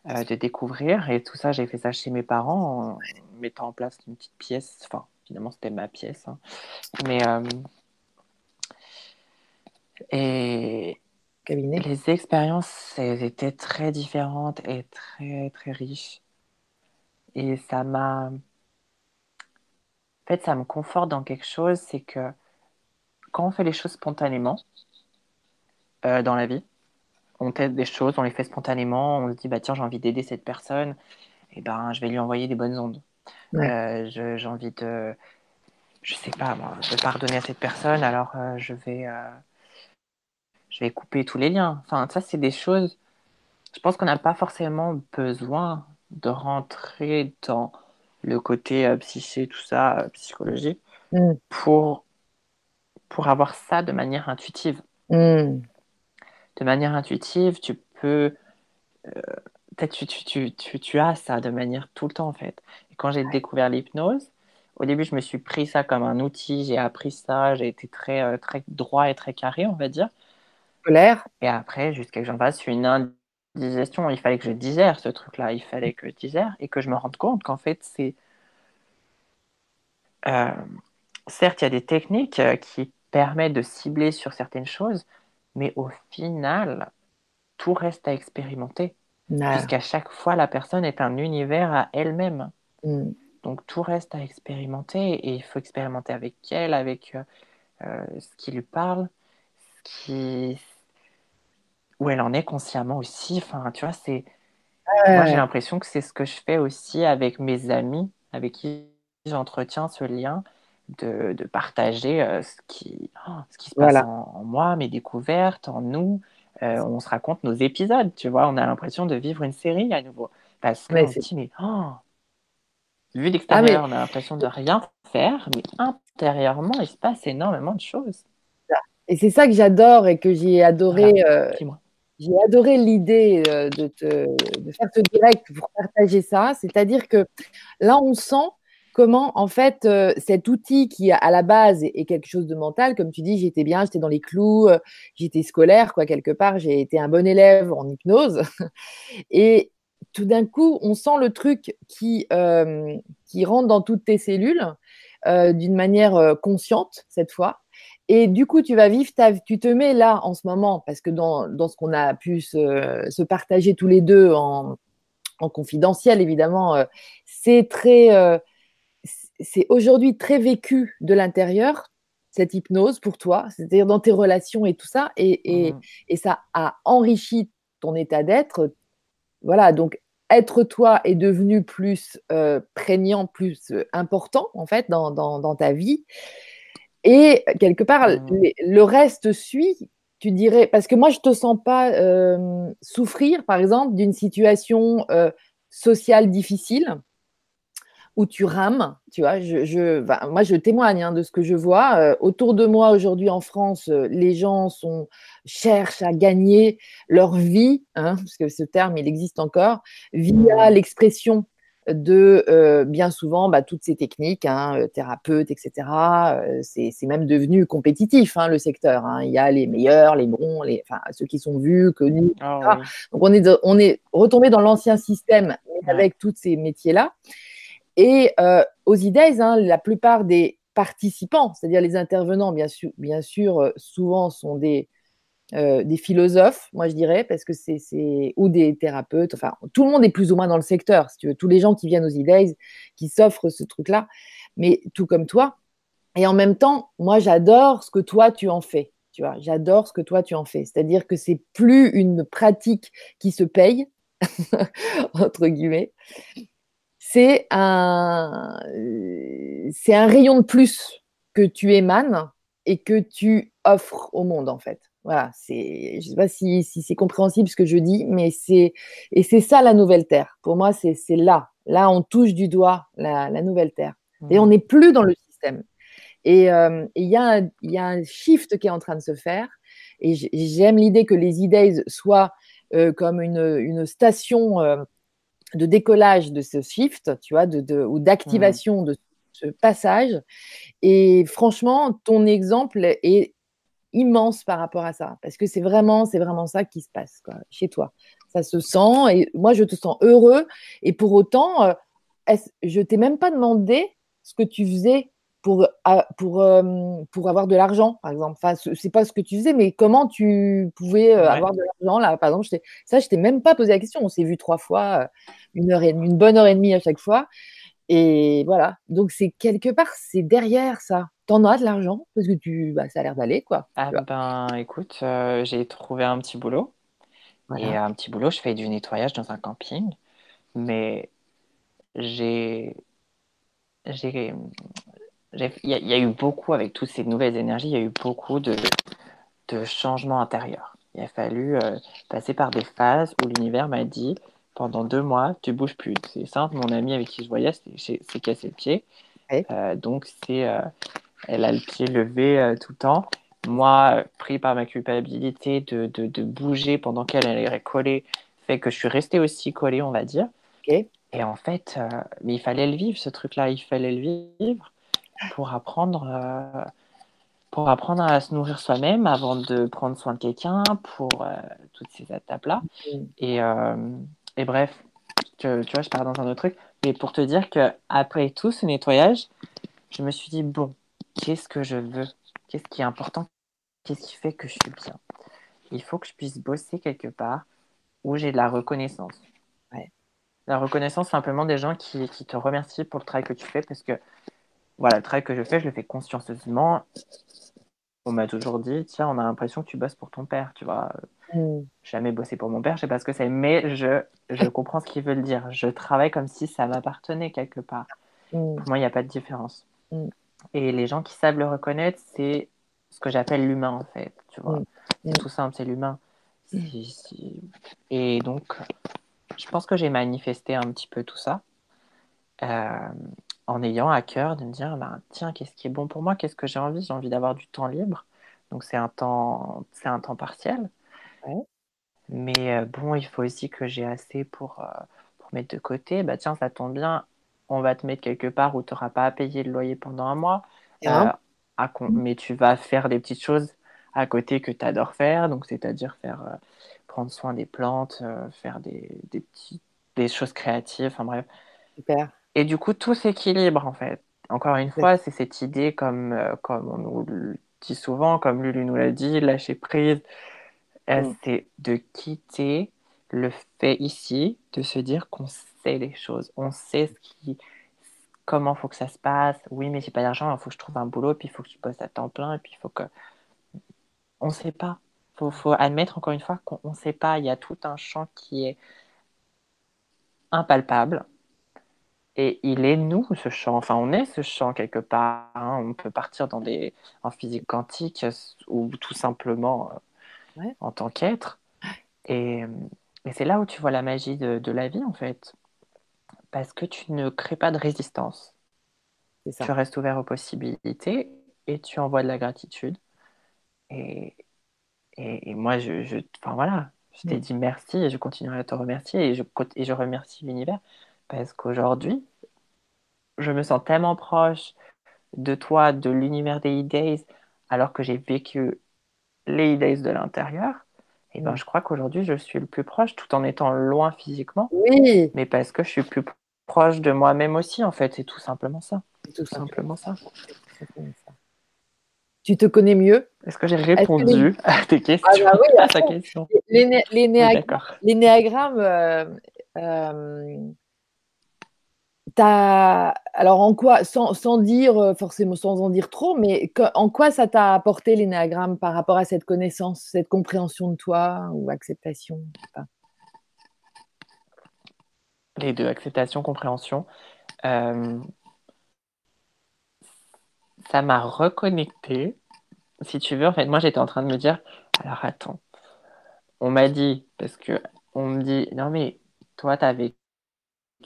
euh, de découvrir. Et tout ça, j'ai fait ça chez mes parents en mettant en place une petite pièce. Enfin, finalement, c'était ma pièce. Hein. Mais. Euh, et. Cabinet. Les expériences, elles étaient très différentes et très, très riches. Et ça m'a. En fait, ça me conforte dans quelque chose, c'est que quand on fait les choses spontanément euh, dans la vie, on teste des choses, on les fait spontanément, on se dit bah tiens j'ai envie d'aider cette personne, et eh ben je vais lui envoyer des bonnes ondes. Euh, j'ai envie de, je sais pas moi, de pardonner à cette personne, alors euh, je vais, je vais couper tous les liens. Enfin ça c'est des choses. Je pense qu'on n'a pas forcément besoin de rentrer dans le côté psyché, tout ça, psychologie, mm. pour pour avoir ça de manière intuitive. Mm de manière intuitive, tu peux. Euh, peut-être tu, tu, tu, tu, as ça de manière tout le temps, en fait. Et quand j'ai découvert l'hypnose, au début, je me suis pris ça comme un outil, j'ai appris ça, j'ai été très, euh, très droit et très carré, on va dire. Clair. Et après, jusqu'à que j'en fasse une indigestion, il fallait que je digère ce truc-là, il fallait que je digère et que je me rende compte qu'en fait, c'est. Euh, certes, il y a des techniques qui permettent de cibler sur certaines choses, mais au final, tout reste à expérimenter. Puisqu'à chaque fois, la personne est un univers à elle-même. Mm. Donc tout reste à expérimenter et il faut expérimenter avec elle, avec euh, euh, ce qui lui parle, ce qui... où elle en est consciemment aussi. Enfin, tu vois, c'est... Moi, j'ai l'impression que c'est ce que je fais aussi avec mes amis, avec qui j'entretiens ce lien de, de partager euh, ce, qui, oh, ce qui se passe en, moi, mes découvertes, en nous. Euh, on se raconte nos épisodes, tu vois. On a l'impression de vivre une série à nouveau. Parce se dit, mais oh, vu ah, on a l'impression de rien faire, mais intérieurement, il se passe énormément de choses. Et c'est ça que j'adore et que j'ai adoré. Euh, j'ai adoré l'idée de, de faire ce direct pour partager ça. C'est-à-dire que là, on sent comment en fait euh, cet outil qui à la base est, quelque chose de mental, comme tu dis, j'étais bien, j'étais dans les clous, euh, j'étais scolaire quoi quelque part, j'ai été un bon élève en hypnose et tout d'un coup on sent le truc qui euh, qui rentre dans toutes tes cellules d'une manière consciente cette fois. Et du coup, tu vas vivre ta, tu te mets là en ce moment, parce que dans, dans ce qu'on a pu se, se, partager tous les deux en, en confidentiel, évidemment, c'est très, c'est aujourd'hui très vécu de l'intérieur, cette hypnose pour toi, c'est-à-dire dans tes relations et tout ça, et, mmh. ça a enrichi ton état d'être. Voilà, donc être toi est devenu plus euh, prégnant, plus euh, important en fait dans, ta vie. Et quelque part, mmh. le reste suit, tu dirais, parce que moi je te sens pas euh, souffrir, par exemple, d'une situation sociale difficile où tu rames, tu vois. Je, moi, je témoigne hein, de ce que je vois. Euh, autour de moi aujourd'hui en France, euh, les gens sont, cherchent à gagner leur vie, hein, parce que ce terme, il existe encore, via l'expression de euh, bien souvent bah, toutes ces techniques, hein, thérapeutes, etc. c'est même devenu compétitif le secteur. Il y a les meilleurs, les bons, les, enfin, ceux qui sont vus, connus. Ah Donc on est, on est retombé dans l'ancien système avec tous ces métiers-là. Et euh, aux IDES, hein, la plupart des participants, c'est-à-dire les intervenants, bien sûr, bien sûr euh, souvent sont des, euh, des philosophes, moi je dirais, parce que c'est ou des thérapeutes, enfin tout le monde est plus ou moins dans le secteur, si tu veux, tous les gens qui viennent aux IDES, qui s'offrent ce truc-là, mais tout comme toi. Et en même temps, moi j'adore ce que toi tu en fais, tu vois, j'adore ce que toi tu en fais, c'est-à-dire que c'est plus une pratique qui se paye, entre guillemets, c'est un, c'est un rayon de plus que tu émanes et que tu offres au monde, en fait. Voilà, c'est, je ne sais pas si, c'est compréhensible ce que je dis, mais c'est, et c'est ça la nouvelle terre. Pour moi, c'est, là. Là, on touche du doigt la, nouvelle terre. Mmh. Et on n'est plus dans le système. Et euh, il y, a, y, a un shift qui est en train de se faire. Et j'aime l'idée que les e soient euh, comme une, une station euh, de décollage de ce shift, tu vois, de, ou d'activation de ce passage. Et franchement, ton exemple est immense par rapport à ça, parce que c'est vraiment, c'est vraiment ça qui se passe quoi, chez toi. Ça se sent. Et moi, je te sens heureux. Et pour autant, euh, je t'ai même pas demandé ce que tu faisais pour, pour, euh, pour avoir de l'argent, par exemple. Enfin, c'est pas ce que tu faisais, mais comment tu pouvais euh, avoir de l'argent là, par exemple. Ça, je t'ai même pas posé la question. On s'est vu trois fois, une heure et une bonne heure et demie à chaque fois. Et voilà. Donc c'est quelque part, c'est derrière ça. T'en as de l'argent parce que tu, bah, ça a l'air d'aller quoi. Ah ben, écoute, euh, j'ai trouvé un petit boulot. Et un petit boulot, je fais du nettoyage dans un camping. Mais j'ai, j'ai, il y, a eu beaucoup avec toutes ces nouvelles énergies. Il y a eu beaucoup de, de changements intérieurs. Il a fallu euh, passer par des phases où l'univers m'a dit pendant deux mois, tu bouges plus. C'est simple, mon amie avec qui je voyais s'est cassé le pied. Euh, donc, c'est, euh, elle a le pied levé euh, tout le temps. Moi, pris par ma culpabilité de, de, de bouger pendant qu'elle allait coller, fait que je suis restée aussi collée, on va dire. Et en fait, mais il fallait le vivre, ce truc-là. Il fallait le vivre pour apprendre, pour apprendre à se nourrir soi-même avant de prendre soin de quelqu'un, pour toutes ces étapes-là. Mm. Et et bref, tu vois, je pars dans un autre truc. Mais pour te dire que après tout ce nettoyage, je me suis dit, bon, qu'est-ce que je veux? Qu'est-ce qui est important? Qu'est-ce qui fait que je suis bien? Il faut que je puisse bosser quelque part où j'ai de la reconnaissance. La reconnaissance, simplement des gens qui, te remercient pour le travail que tu fais parce que voilà, le travail que je fais, je le fais consciencieusement. On m'a toujours dit, tiens, on a l'impression que tu bosses pour ton père, tu vois. Mm. Jamais bossé pour mon père, je sais pas ce que c'est, mais je, je comprends ce qu'il veut dire. Je travaille comme si ça m'appartenait quelque part. Mm. Pour moi, il n'y a pas de différence. Mm. Et les gens qui savent le reconnaître, c'est ce que j'appelle l'humain, en fait. Tu vois, c'est tout simple, c'est l'humain. Et donc, je pense que j'ai manifesté un petit peu tout ça euh, en ayant à cœur de me dire, bah, tiens, qu'est-ce qui est bon pour moi? Qu'est-ce que j'ai envie? J'ai envie d'avoir du temps libre. Donc, c'est un temps, c'est un temps partiel. Mais euh, bon, il faut aussi que j'ai assez pour, euh, pour mettre de côté. Bah tiens, ça tombe bien, on va te mettre quelque part où tu n'auras pas à payer le loyer pendant un mois. Euh, mais tu vas faire des petites choses à côté que tu adores faire. Donc, c'est-à-dire faire prendre soin des plantes, faire des, des, petits, des choses créatives. Enfin bref. Super. Et du coup, tout s'équilibre en fait. Encore une fois, c'est cette idée, comme, comme on nous le dit souvent, comme Lulu nous l'a dit, lâcher prise, euh, mm. c'est de quitter le fait ici de se dire qu'on sait les choses, on sait ce qui, comment faut que ça se passe. Oui, mais j'ai pas d'argent, il faut que je trouve un boulot, puis il faut que je bosse à temps plein, et puis il faut que. On sait pas. Faut, faut admettre encore une fois qu'on ne sait pas. Il y a tout un champ qui est impalpable. Et il est nous, ce champ. Enfin, on est ce champ quelque part. Hein. On peut partir dans des, en physique quantique ou tout simplement euh, en tant qu'être. Et, c'est là où tu vois la magie de, la vie, en fait. Parce que tu ne crées pas de résistance. Tu restes ouvert aux possibilités et tu envoies de la gratitude. Et, et, moi, je, je, enfin, voilà, je t'ai mm. dit merci et je continuerai à te remercier et je, et je remercie l'univers parce qu'aujourd'hui, je me sens tellement proche de toi, de l'univers des e-days, alors que j'ai vécu les days de l'intérieur, et ben, mm. je crois qu'aujourd'hui, je suis le plus proche tout en étant loin physiquement. Oui. Mais parce que je suis plus proche de moi-même aussi, en fait. C'est tout simplement ça. Tout simplement ça. Tu te connais mieux? Est-ce que j'ai répondu à tes questions? Ah bah oui, à ta question Les, alors en quoi, sans, dire euh, forcément, sans en dire trop, mais en quoi ça t'a apporté l'énéagramme par rapport à cette connaissance, cette compréhension de toi ou acceptation Les deux, acceptation, compréhension. Euh, ça m'a reconnecté. Si tu veux, en fait, moi j'étais en train de me dire, alors attends, on m'a dit, parce que on me dit, non mais toi, tu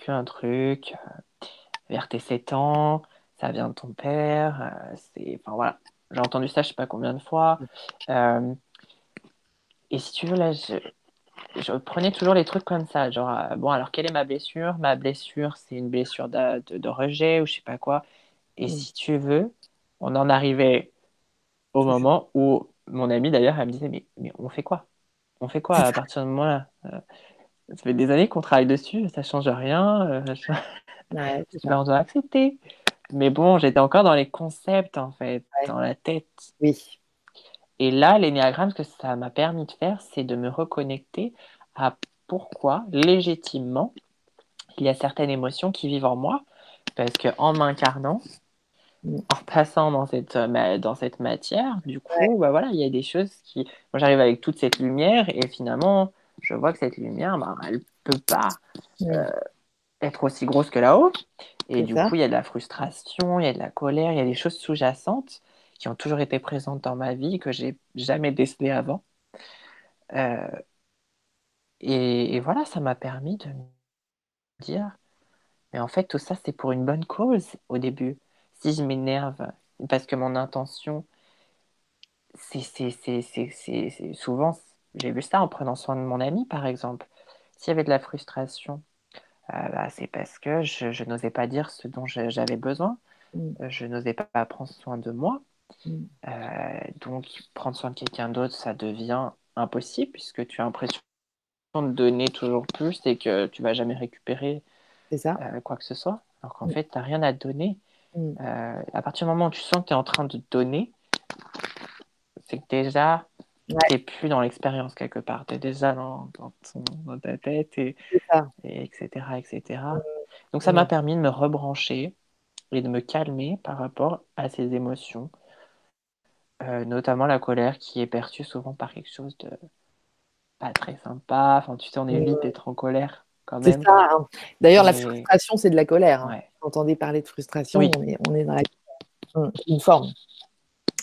avais un truc euh, vers tes 7 ans, ça vient de ton père, euh, c'est, enfin voilà, j'ai entendu ça je sais pas combien de fois. Euh, et si tu veux, là, je, je, prenais toujours les trucs comme ça, genre, bon, alors quelle est ma blessure? Ma blessure, c'est une blessure de, de, rejet ou je sais pas quoi. Et mm. si tu veux, on en arrivait au moment où mon ami d'ailleurs, elle me disait, mais, mais on fait quoi? On fait quoi à partir de moi Ça fait des années qu'on travaille dessus, ça change rien. je... Ouais, on doit accepter. Mais bon, j'étais encore dans les concepts, en fait, Ouais. dans la tête. Oui. Et là, l'énéagramme, ce que ça m'a permis de faire, c'est de me reconnecter à pourquoi, légitimement, il y a certaines émotions qui vivent en moi. Parce qu'en m'incarnant, Mm. en passant dans cette, euh, dans cette matière, du coup, Ouais. bah voilà, il y a des choses qui. Moi, j'arrive avec toute cette lumière et finalement, je vois que cette lumière, bah, elle peut pas Mm. être aussi grosse que là-haut. Et du ça. coup, il y a de la frustration, il y a de la colère, il y a des choses sous-jacentes qui ont toujours été présentes dans ma vie que j'ai jamais décelées avant. Euh, et, et voilà, ça m'a permis de me dire, mais en fait, tout ça, c'est pour une bonne cause au début. Si je m'énerve, parce que mon intention, c'est- souvent, j'ai vu ça en prenant soin de mon ami, par exemple. S'il y avait de la frustration, euh, bah, c'est parce que je, je n'osais pas dire ce dont j'avais besoin. Mm. Euh, Je n'osais pas prendre soin de moi. Mm. Euh, donc, prendre soin de quelqu'un d'autre, ça devient impossible puisque tu as l'impression de donner toujours plus et que tu vas jamais récupérer ça. euh, quoi que ce soit. Alors qu'en Mm. fait, tu n'as rien à donner. À partir du moment où tu sens que tu es en train de donner, c'est que déjà, Ouais. tu n'es plus dans l'expérience quelque part. Tu es déjà dans, dans, ton- dans ta tête, et, C'est etc. etc. Donc, ça m'a permis de me rebrancher et de me calmer par rapport à ces émotions, Euh, notamment la colère qui est perçue souvent par quelque chose de pas très sympa. Enfin, tu sais, on évite Mm. d'être en colère quand C'est même. ça. hein. D'ailleurs, la frustration, c'est de la colère. hein. Ouais. Vous entendez parler de frustration, Oui. on, est, on est dans la... Mm. une forme.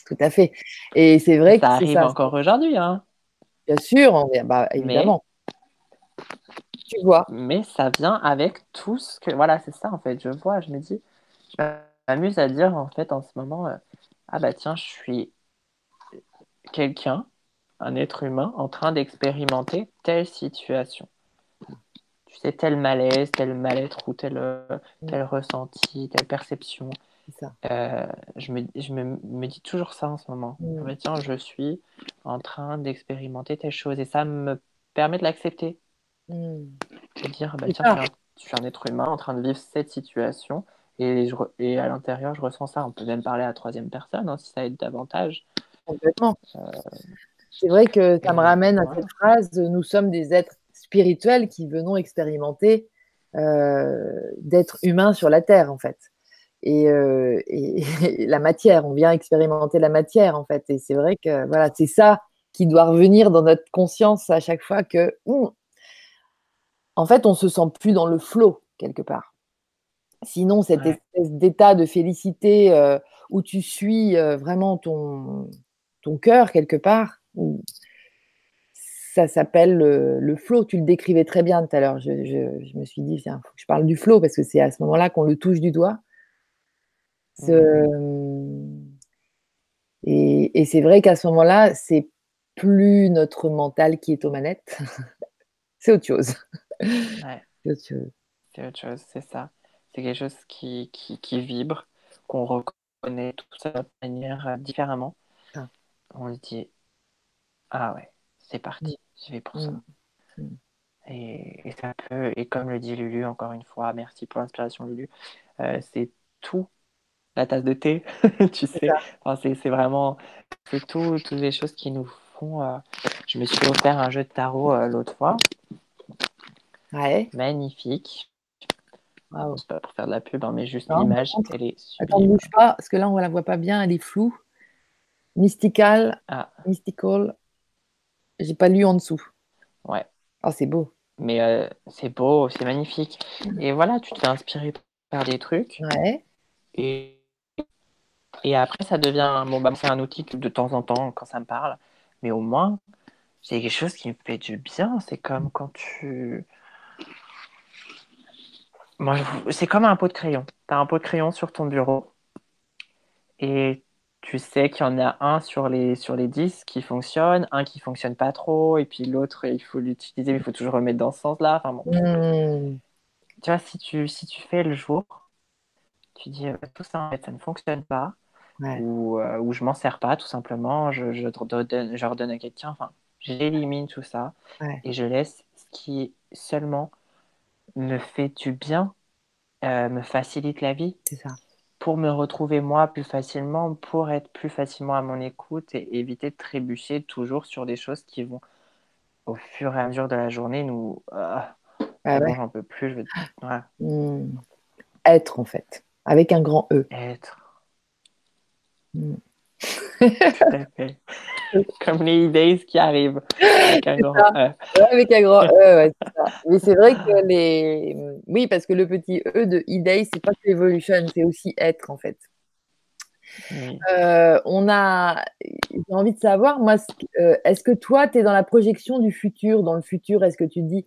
Tout à fait. Et c'est vrai que Ça arrive ça. encore aujourd'hui, hein. Bien sûr, on est- bah, évidemment. Tu vois. mais ça vient avec tout ce que. Voilà, c'est ça en fait. Je vois, je me dis, je m'amuse à dire en fait en ce moment, euh, ah bah tiens, je suis quelqu'un, un être humain, en train d'expérimenter telle situation. Tu sais, tel malaise, tel mal-être ou tel, euh, tel ressenti, telle perception. Ça. Euh, je me, je me, me dis toujours ça en ce moment. Mm. Ah bah tiens, je suis en train d'expérimenter telle chose et ça me permet de l'accepter Mm. de dire bah, tiens, je suis, un, je suis un être humain en train de vivre cette situation et, je et à l'intérieur, je ressens ça. On peut même parler à la troisième personne hein, si ça aide davantage. Complètement. C'est vrai que ça me ramène à cette phrase nous sommes des êtres spirituels qui venons expérimenter euh, d'être humains sur la terre, en fait. Et, euh, et- et la matière, on vient expérimenter la matière, en fait. Et c'est vrai que voilà, c'est ça qui doit revenir dans notre conscience à chaque fois que, hum, en fait, on se sent plus dans le flot quelque part. Sinon, cette Ouais. espèce d'état de félicité euh, où tu suis euh, vraiment ton, ton cœur quelque part, où ça s'appelle le, le flow. Tu le décrivais très bien tout à l'heure. Je, je- je me suis dit, il faut que je parle du flow parce que c'est à ce moment-là qu'on le touche du doigt. Ce- Et, et c'est vrai qu'à ce moment-là, c'est plus notre mental qui est aux manettes. c'est autre chose. Ouais, C'est autre chose. c'est autre chose, c'est ça. C'est quelque chose qui, qui, qui vibre, qu'on reconnaît ça de manière euh, différemment. Ah. On se dit ah ouais, c'est parti, je vais pour ça. Mm. Mm. Et, et ça peut, et comme le dit Lulu, encore une fois, merci pour l'inspiration Lulu, euh, c'est tout la tasse de thé, tu sais. Enfin, c'est c'est vraiment, c'est tout, toutes les choses qui nous font. euh, Je me suis offert un jeu de tarot euh, l'autre fois, Ouais. magnifique. Bravo. C'est pas pour faire de la pub, hein, mais juste l'image, elle est Attends, sublime. bouge pas, parce que là, on la voit pas bien, elle est floue. Mystical, Ah, mystical. J'ai pas lu en dessous. ouais. Oh, c'est beau. Mais euh, c'est beau, c'est magnifique. Et voilà, tu te fais inspirer par des trucs. Ouais. Et, et après, ça devient. Bon, bah, c'est un outil que de temps en temps, quand ça me parle. Mais au moins, c'est quelque chose qui me fait du bien. C'est comme quand tu. Moi, je- c'est comme un pot de crayon. Tu as un pot de crayon sur ton bureau. Et tu sais qu'il y en a un sur les, sur les 10 qui fonctionne, un qui fonctionne pas trop, et puis l'autre, il faut l'utiliser, mais il faut toujours remettre dans ce sens-là. Enfin bon. Hmm. Tu vois, si tu, si tu fais le jour, tu dis euh, tout ça, en fait, ça ne fonctionne pas, Ouais. ou, euh, ou je m'en sers pas, tout simplement, je, je, redonne, je redonne à quelqu'un. Enfin, j'élimine tout ça Ouais. et je laisse ce qui seulement me fait du bien, euh, me facilite la vie C'est ça. pour me retrouver moi plus facilement, pour être plus facilement à mon écoute et éviter de trébucher toujours sur des choses qui vont au fur et à mesure de la journée nous... ah, Ah ouais. j'en peux plus, je veux ouais, Hmm. Être, en fait, avec un grand E. être. Mm. Tout à fait. Comme les days qui arrivent. Avec un grand. E. Ouais, avec un grand E, ouais, ça. Mais c'est vrai que les. Oui, parce que le petit E de E-Day, c'est pas que Evolution, c'est aussi être, en fait. Oui. Euh, on a. J'ai envie de savoir, moi, euh, est-ce que toi, tu es dans la projection du futur Dans le futur, est-ce que tu te dis,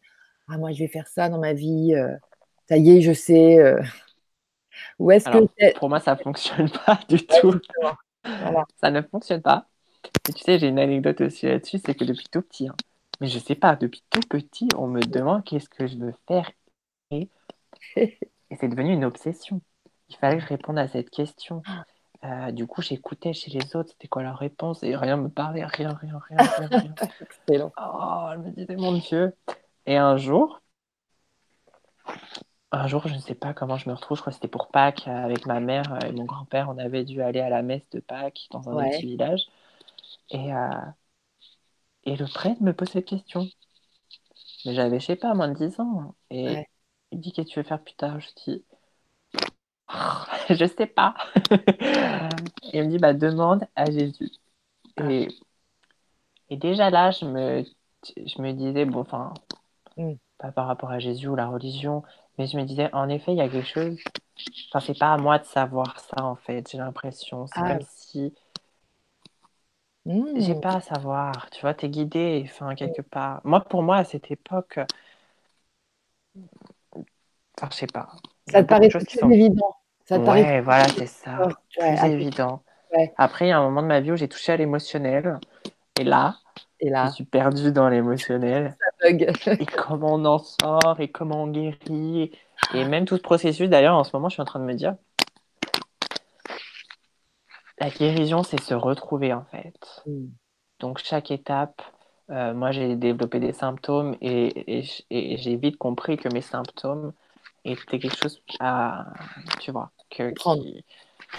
ah, moi, je vais faire ça dans ma vie, euh, ça y est, je sais. Ou est-ce que. Pour moi, ça fonctionne pas du tout. Voilà. Ça ne fonctionne pas. Et tu sais, j'ai une anecdote aussi là-dessus, c'est que depuis tout petit, hein, mais je sais pas, depuis tout petit, on me demande qu'est-ce que je veux faire. Et, et c'est devenu une obsession. Il fallait que je réponde à cette question. Euh, du coup, j'écoutais chez les autres, c'était quoi leur réponse, et rien me parlait, rien, rien, rien, rien, rien. Excellent. Oh, elle me disait, mon Dieu. Et un jour, un jour, je ne sais pas comment je me retrouve, je crois que c'était pour Pâques, euh, avec ma mère euh, et mon grand-père, on avait dû aller à la messe de Pâques dans un Ouais. petit village. Et, euh, et le prêtre me pose cette question. Mais j'avais, je sais pas, moins de 10 ans. Et Ouais. il me dit, qu'est-ce que tu veux faire plus tard? Je dis, je sais pas. Et il me dit, bah, demande à Jésus. Ah. Et, et déjà là, je me, je me disais, bon, enfin, Mm. pas par rapport à Jésus ou la religion, mais je me disais, en effet, il y a quelque chose. Enfin, c'est pas à moi de savoir ça, en fait, j'ai l'impression. C'est Ah. comme si Hmm. j'ai pas à savoir. Tu vois, t'es guidé, enfin, quelque part. Moi, pour moi, à cette époque, enfin, je sais pas. Ça te paraît sont. évident. Ça te paraît voilà, c'est ça. Ouais, après- évident. Ouais. Après, il y a un moment de ma vie où j'ai touché à l'émotionnel. Et là, Et je suis perdue dans l'émotionnel. ça bug. Et comment on en sort, et comment on guérit. Et même tout ce processus, d'ailleurs, en ce moment, je suis en train de me dire, la guérison, c'est se retrouver, en fait. Hmm. Donc, chaque étape, euh, moi, j'ai développé des symptômes et, et, et j'ai vite compris que mes symptômes étaient quelque chose à, tu vois, que, Prendre. qui,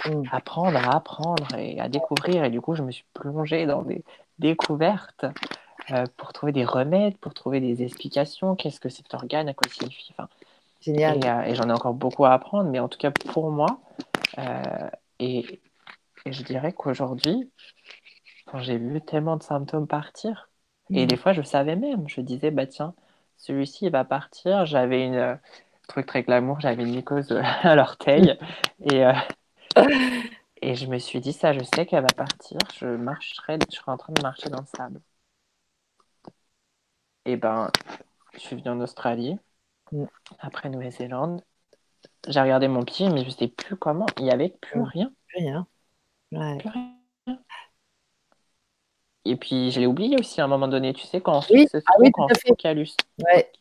Hmm. apprendre à apprendre et à découvrir. Et du coup, je me suis plongée dans des découvertes euh, pour trouver des remèdes, pour trouver des explications. Qu'est-ce que cet organe, à quoi il signifie enfin, Génial. Et, euh, et j'en ai encore beaucoup à apprendre, mais en tout cas pour moi. euh, et, et je dirais qu'aujourd'hui, quand j'ai vu tellement de symptômes partir, et Hmm. des fois je savais même, je disais, bah tiens, celui-ci il va partir. J'avais une truc très glamour, j'avais une mycose à l'orteil. et, euh, et je me suis dit, ça, je sais qu'elle va partir, je marcherai, je serai en train de marcher dans le sable. Et ben, je suis venu en Australie, Mm. après Nouvelle-Zélande. J'ai regardé mon pied, mais je sais plus comment. Il y avait plus Mm. rien, Rien. Ouais. plus rien. Et puis, je l'ai oublié aussi à un moment donné. Tu sais, quand on Oui, fixe ah oui, quand on fait. focalise. Ouais.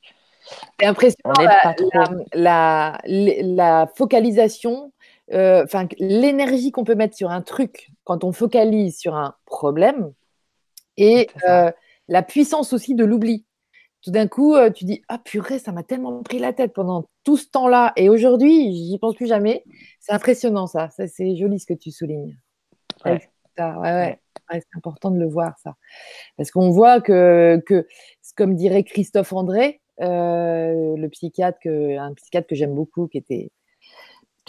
C'est impressionnant la, pas trop. la, la, la focalisation, euh, enfin l'énergie qu'on peut mettre sur un truc quand on focalise sur un problème et euh, la puissance aussi de l'oubli. Tout d'un coup, euh, tu dis ah purée, ça m'a tellement pris la tête pendant tout ce temps-là et aujourd'hui, j'y pense plus jamais. C'est impressionnant ça. Ça c'est joli ce que tu soulignes. Ouais. Ouais, ouais. Ouais, c'est important de le voir, ça. Parce qu'on voit que, que, comme dirait Christophe André, euh, le psychiatre, que, un psychiatre que j'aime beaucoup, qui, était,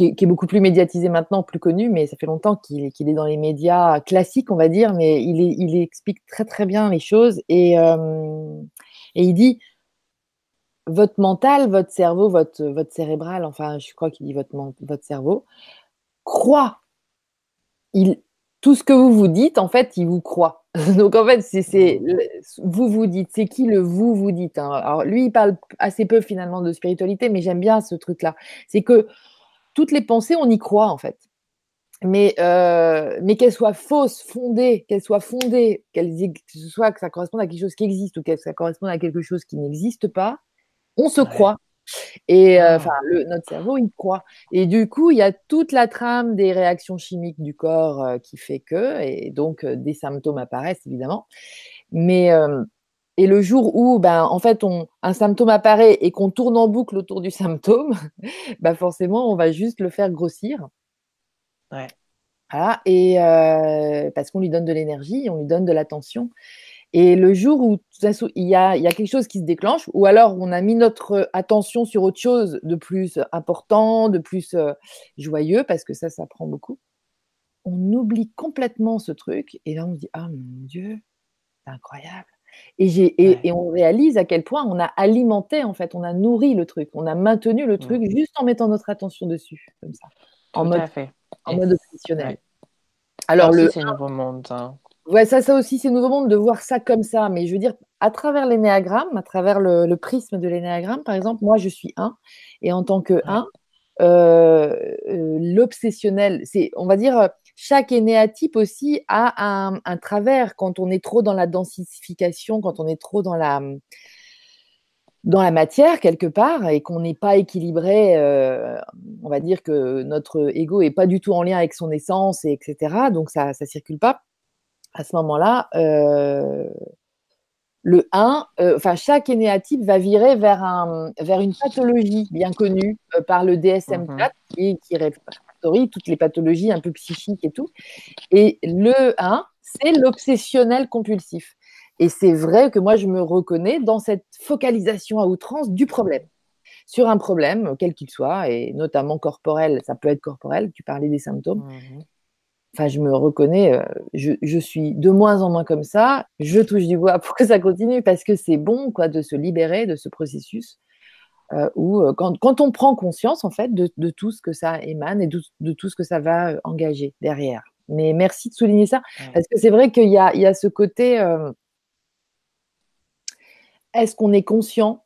qui est, qui, est, beaucoup plus médiatisé maintenant, plus connu, mais ça fait longtemps qu'il qu est dans les médias classiques, on va dire, mais il, est, il explique très très bien les choses et, euh, et il dit votre mental, votre cerveau, votre, votre cérébral, enfin, je crois qu'il dit votre, votre cerveau, croit. Il, tout ce que vous vous dites, en fait, il vous croit. Donc, en fait, c'est vous vous dites. C'est qui le vous vous dites hein Alors, lui, il parle assez peu finalement de spiritualité, mais j'aime bien ce truc-là. C'est que toutes les pensées, on y croit, en fait. Mais, euh, mais qu'elles soient fausses, fondées, qu'elles soient fondées, qu'elles que ce soit que ça corresponde à quelque chose qui existe ou que ça corresponde à quelque chose qui n'existe pas, on se ouais. croit. Et euh, enfin, le, notre cerveau, il croit. Et du coup, il y a toute la trame des réactions chimiques du corps euh, qui fait que, et donc euh, des symptômes apparaissent évidemment. Mais et le jour où, ben, en fait, on, un symptôme apparaît et qu'on tourne en boucle autour du symptôme, ben forcément, on va juste le faire grossir. Ouais. et parce qu'on lui donne de l'énergie, on lui donne de l'attention. Et le jour où il y, a, il y a quelque chose qui se déclenche, ou alors on a mis notre attention sur autre chose de plus important, de plus joyeux, parce que ça, ça prend beaucoup, on oublie complètement ce truc. Et là, on se dit, ah mon Dieu, c'est incroyable. Et, et, on réalise à quel point on a alimenté, en fait, on a nourri le truc, on a maintenu le truc juste en mettant notre attention dessus, comme ça, en mode, en mode obsessionnel. Alors, le c'est nouveau monde. Hein. Ouais, ça, ça aussi, c'est nouveau monde de voir ça comme ça. Mais je veux dire, à travers l'énéagramme, à travers le, prisme de l'énéagramme, par exemple, moi, je suis un, et en tant que un, euh, euh, l'obsessionnel, c'est, on va dire, chaque énéatype aussi a un, travers quand on est trop dans la densification, quand on est trop dans la dans la matière quelque part et qu'on n'est pas équilibré, euh, on va dire que notre ego est pas du tout en lien avec son essence, et etc. Donc ça ne circule pas. À ce moment-là, euh, le 1, euh, enfin chaque énéatype va virer vers, un, vers une pathologie bien connue par le DSM-4 mhm. et qui toutes les pathologies un peu psychiques et tout. Et le 1, c'est l'obsessionnel compulsif. Et c'est vrai que moi, je me reconnais dans cette focalisation à outrance du problème. Sur un problème, quel qu'il soit, et notamment corporel, ça peut être corporel, tu parlais des symptômes. Mhm. Enfin, je me reconnais, euh, je, je, suis de moins en moins comme ça. Je touche du bois pour que ça continue parce que c'est bon quoi, de se libérer de ce processus euh, où euh, quand, on prend conscience en fait de, tout ce que ça émane et de, tout ce que ça va euh, engager derrière. Mais merci de souligner ça, parce que c'est vrai qu'il y, a, ce côté, est-ce qu'on est conscient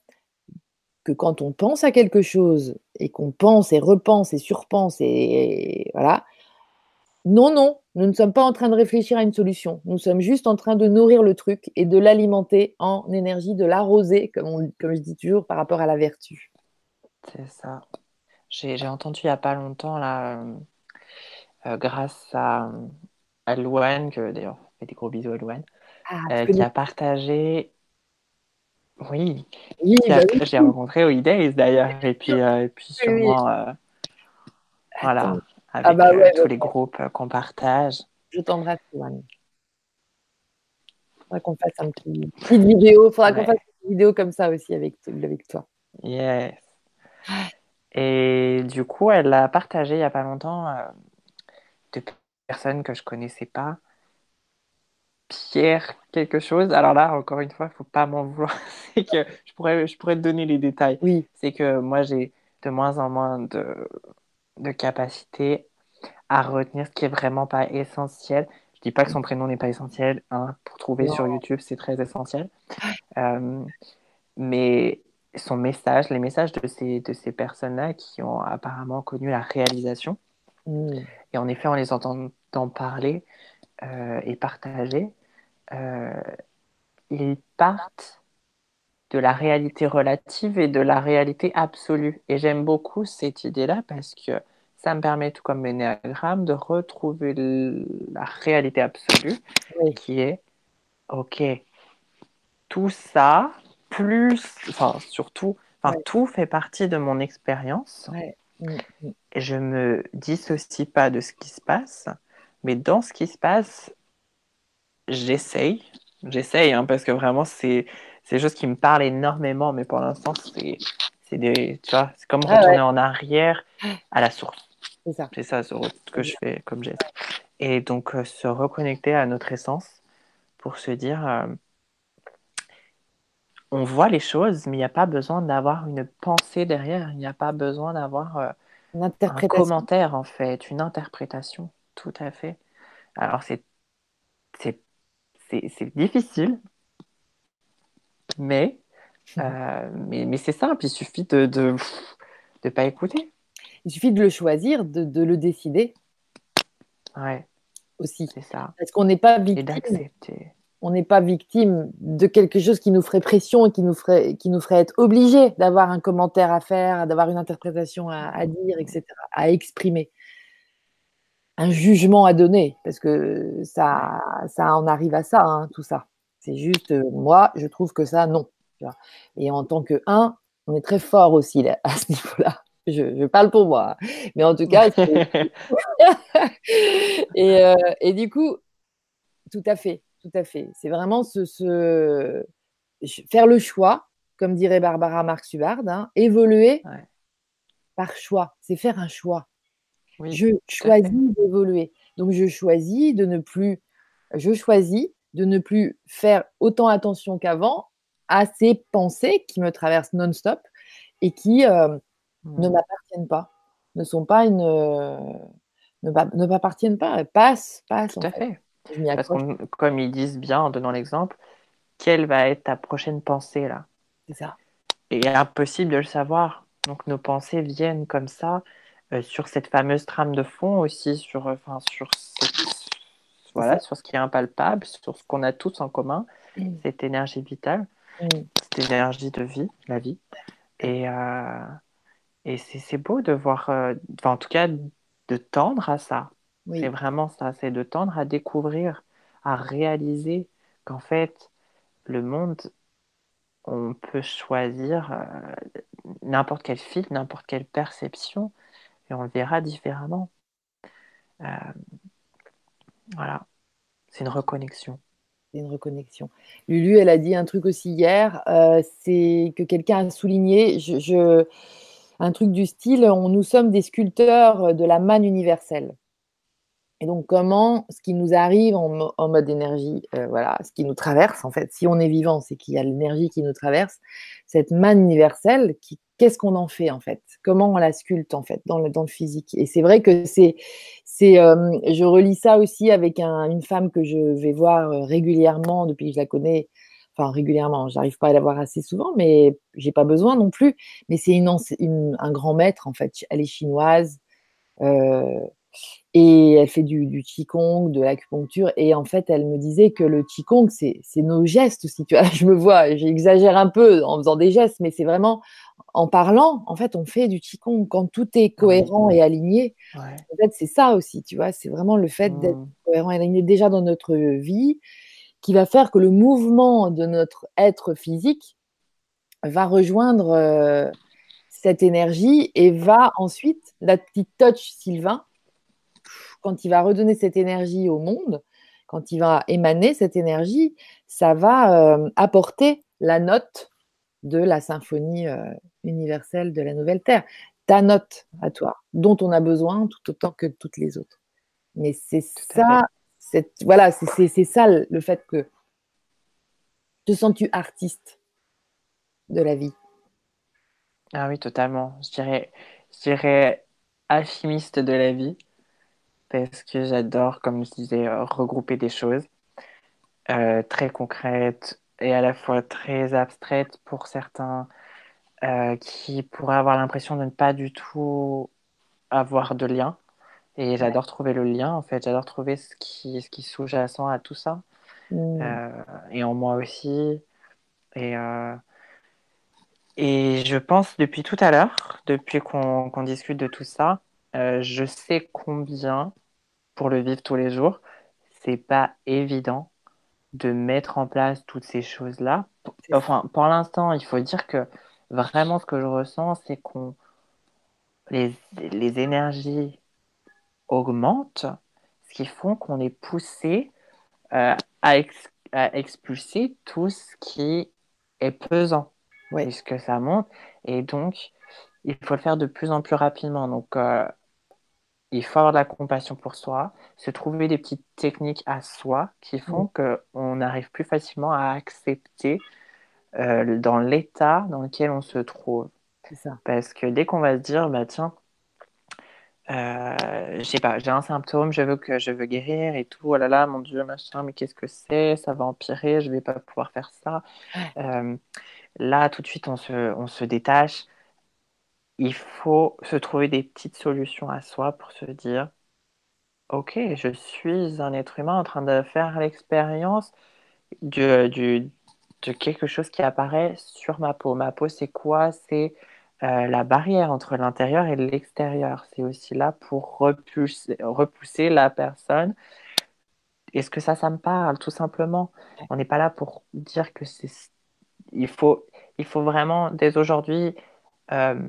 que quand on pense à quelque chose et qu'on pense et repense et surpense et voilà, non, non, nous ne sommes pas en train de réfléchir à une solution. Nous sommes juste en train de nourrir le truc et de l'alimenter en énergie, de l'arroser, comme, comme je dis toujours, par rapport à la vertu. C'est ça. J'ai entendu il n'y a pas longtemps, là, euh, euh, grâce à, à Louane, que d'ailleurs, fait des gros bisous à Louane, ah, euh, qui a partagé. Oui, oui bah j'ai rencontré au Days d'ailleurs, et puis, et puis sûrement. voilà avec ah bah euh, tous les groupes euh, qu'on partage. Je t'embrasse, Joanne. Il faudra qu'on fasse un petit, petite vidéo. Il faudra qu'on fasse une vidéo comme ça aussi avec, avec toi. Yes. Et du coup, elle a partagé il n'y a pas longtemps euh, de personnes que je ne connaissais pas. Pierre quelque chose. Alors là, encore une fois, il ne faut pas m'en vouloir. C'est que je pourrais, je pourrais te donner les détails. Oui. C'est que moi, j'ai de moins en moins de, de capacité à retenir ce qui est vraiment pas essentiel. Je dis pas que son prénom n'est pas essentiel. Hein, pour trouver sur YouTube, c'est très essentiel. Euh, mais son message, les messages de ces, de ces personnes-là qui ont apparemment connu la réalisation, mm. et en effet, en les entendant parler euh, et partager, euh, ils partent de la réalité relative et de la réalité absolue. Et j'aime beaucoup cette idée-là parce que ça me permet, tout comme l'énéagramme, de retrouver la réalité absolue qui est, OK, tout ça, plus, enfin, surtout, enfin, tout fait partie de mon expérience. Mm, mm. Et je me dissocie pas de ce qui se passe, mais dans ce qui se passe, j'essaye, j'essaye, hein, parce que vraiment, c'est c'est choses qui me parlent énormément, mais pour l'instant, c'est, c'est des, tu vois, c'est comme ah retourner en arrière à la source. C'est ça. C'est ça ce que je fais comme geste. Et donc, euh, se reconnecter à notre essence pour se dire, euh, on voit les choses, mais il n'y a pas besoin d'avoir une pensée derrière. Il n'y a pas besoin d'avoir euh, un commentaire, en fait, une interprétation. Tout à fait. Alors, c'est, c'est, c'est, c'est difficile mais, euh, mais, mais c'est simple, il suffit de ne de, de pas écouter. Il suffit de le choisir, de, de le décider. Ouais. Aussi. C'est ça. Parce qu'on n'est pas victime. On n'est pas victime de quelque chose qui nous ferait pression et qui nous ferait, qui nous ferait être obligé d'avoir un commentaire à faire, d'avoir une interprétation à, à, dire, etc., à exprimer. Un jugement à donner, parce que ça, ça en arrive à ça, hein, tout ça C'est juste, euh, moi, je trouve que ça, non. Et en tant que un, on est très fort aussi à ce niveau-là. Je, parle pour moi. Hein. Mais en tout cas, et, euh, et, du coup, tout à fait, tout à fait. C'est vraiment ce, faire le choix, comme dirait Barbara Marx Hubbard, hein, évoluer par choix. C'est faire un choix. je choisis d'évoluer. Donc, je choisis de ne plus, je choisis de ne plus faire autant attention qu'avant à ces pensées qui me traversent non-stop et qui euh, ne mmh. m'appartiennent pas, ne sont pas une, euh, ne, ne m'appartiennent pas, passent, passent. Tout à fait. Parce comme ils disent bien en donnant l'exemple, quelle va être ta prochaine pensée là? C'est ça. Et impossible de le savoir. Donc nos pensées viennent comme ça euh, sur cette fameuse trame de fond aussi, sur, sur, voilà, sur ce qui est impalpable, sur ce qu'on a tous en commun, mmh. cette énergie vitale, mmh. cette énergie de vie, la vie. Et, euh, et c'est beau de voir, euh, en tout cas, de tendre à ça. C'est vraiment ça, c'est de tendre à découvrir, à réaliser qu'en fait, le monde, on peut choisir euh, n'importe quel fil, n'importe quelle perception, et on le verra différemment. Euh, voilà, c'est une reconnexion. C'est une reconnexion. Lulu, elle a dit un truc aussi hier, euh, c'est que quelqu'un a souligné, un truc du style, on, nous sommes des sculpteurs de la manne universelle. Et donc, comment ce qui nous arrive en, mode énergie, euh, voilà, ce qui nous traverse, en fait, si on est vivant, c'est qu'il y a l'énergie qui nous traverse, cette manne universelle, qu'est-ce qu'on en fait, en fait? Comment on la sculpte, en fait, dans le, physique? Et c'est vrai que c'est, euh, je relis ça aussi avec une femme que je vais voir euh, régulièrement depuis que je la connais, enfin régulièrement, j'arrive pas à la voir assez souvent, mais j'ai pas besoin non plus. Mais c'est un grand maître, en fait, elle est chinoise. Et elle fait du, du qigong, de l'acupuncture. Et en fait, elle me disait que le qigong, c'est nos gestes aussi. Tu vois, je me vois, j'exagère un peu en faisant des gestes, mais c'est vraiment en parlant. En fait, on fait du qigong quand tout est cohérent et aligné. En fait, c'est ça aussi. Tu vois, c'est vraiment le fait d'être mmh. cohérent et aligné déjà dans notre vie qui va faire que le mouvement de notre être physique va rejoindre euh, cette énergie et va ensuite, la petite touch Sylvain, quand il va redonner cette énergie au monde, quand il va émaner cette énergie, ça va euh, apporter la note de la symphonie euh, universelle de la Nouvelle Terre. Ta note à toi, dont on a besoin tout autant que toutes les autres. Mais c'est ça, voilà, c'est ça le fait que te sens-tu artiste de la vie? Ah oui, totalement. Je dirais, je dirais alchimiste de la vie parce que j'adore, comme je disais, euh, regrouper des choses euh, très concrètes et à la fois très abstraites pour certains euh, qui pourraient avoir l'impression de ne pas du tout avoir de lien. Et j'adore trouver le lien, en fait. J'adore trouver ce qui, ce qui sous-jacent à tout ça. Mmh. et en moi aussi. Et, et je pense depuis tout à l'heure, depuis qu'on discute de tout ça, euh, je sais combien, pour le vivre tous les jours, c'est pas évident de mettre en place toutes ces choses-là. Enfin, pour l'instant, il faut dire que vraiment ce que je ressens, c'est qu'on les, les, énergies augmentent, ce qui font qu'on est poussé euh, à, expulser tout ce qui est pesant, puisque ça monte. Et donc, il faut le faire de plus en plus rapidement. Donc, euh, il faut avoir de la compassion pour soi, se trouver des petites techniques à soi qui font mm. qu'on arrive plus facilement à accepter euh, dans l'état dans lequel on se trouve. Ça. Parce que dès qu'on va se dire, bah tiens, euh, je sais pas, j'ai un symptôme, je veux que je veux guérir et tout, oh là là, mon Dieu, machin, mais qu'est-ce que c'est? Ça va empirer, je vais pas pouvoir faire ça. Euh, là, tout de suite, on se, on se détache il faut se trouver des petites solutions à soi pour se dire, OK, je suis un être humain en train de faire l'expérience de quelque chose qui apparaît sur ma peau. Ma peau, c'est quoi? C'est euh, la barrière entre l'intérieur et l'extérieur. C'est aussi là pour repousser, repousser la personne est-ce que ça, ça me parle, tout simplement. On n'est pas là pour dire que c'est. Il faut, il faut vraiment, dès aujourd'hui, euh,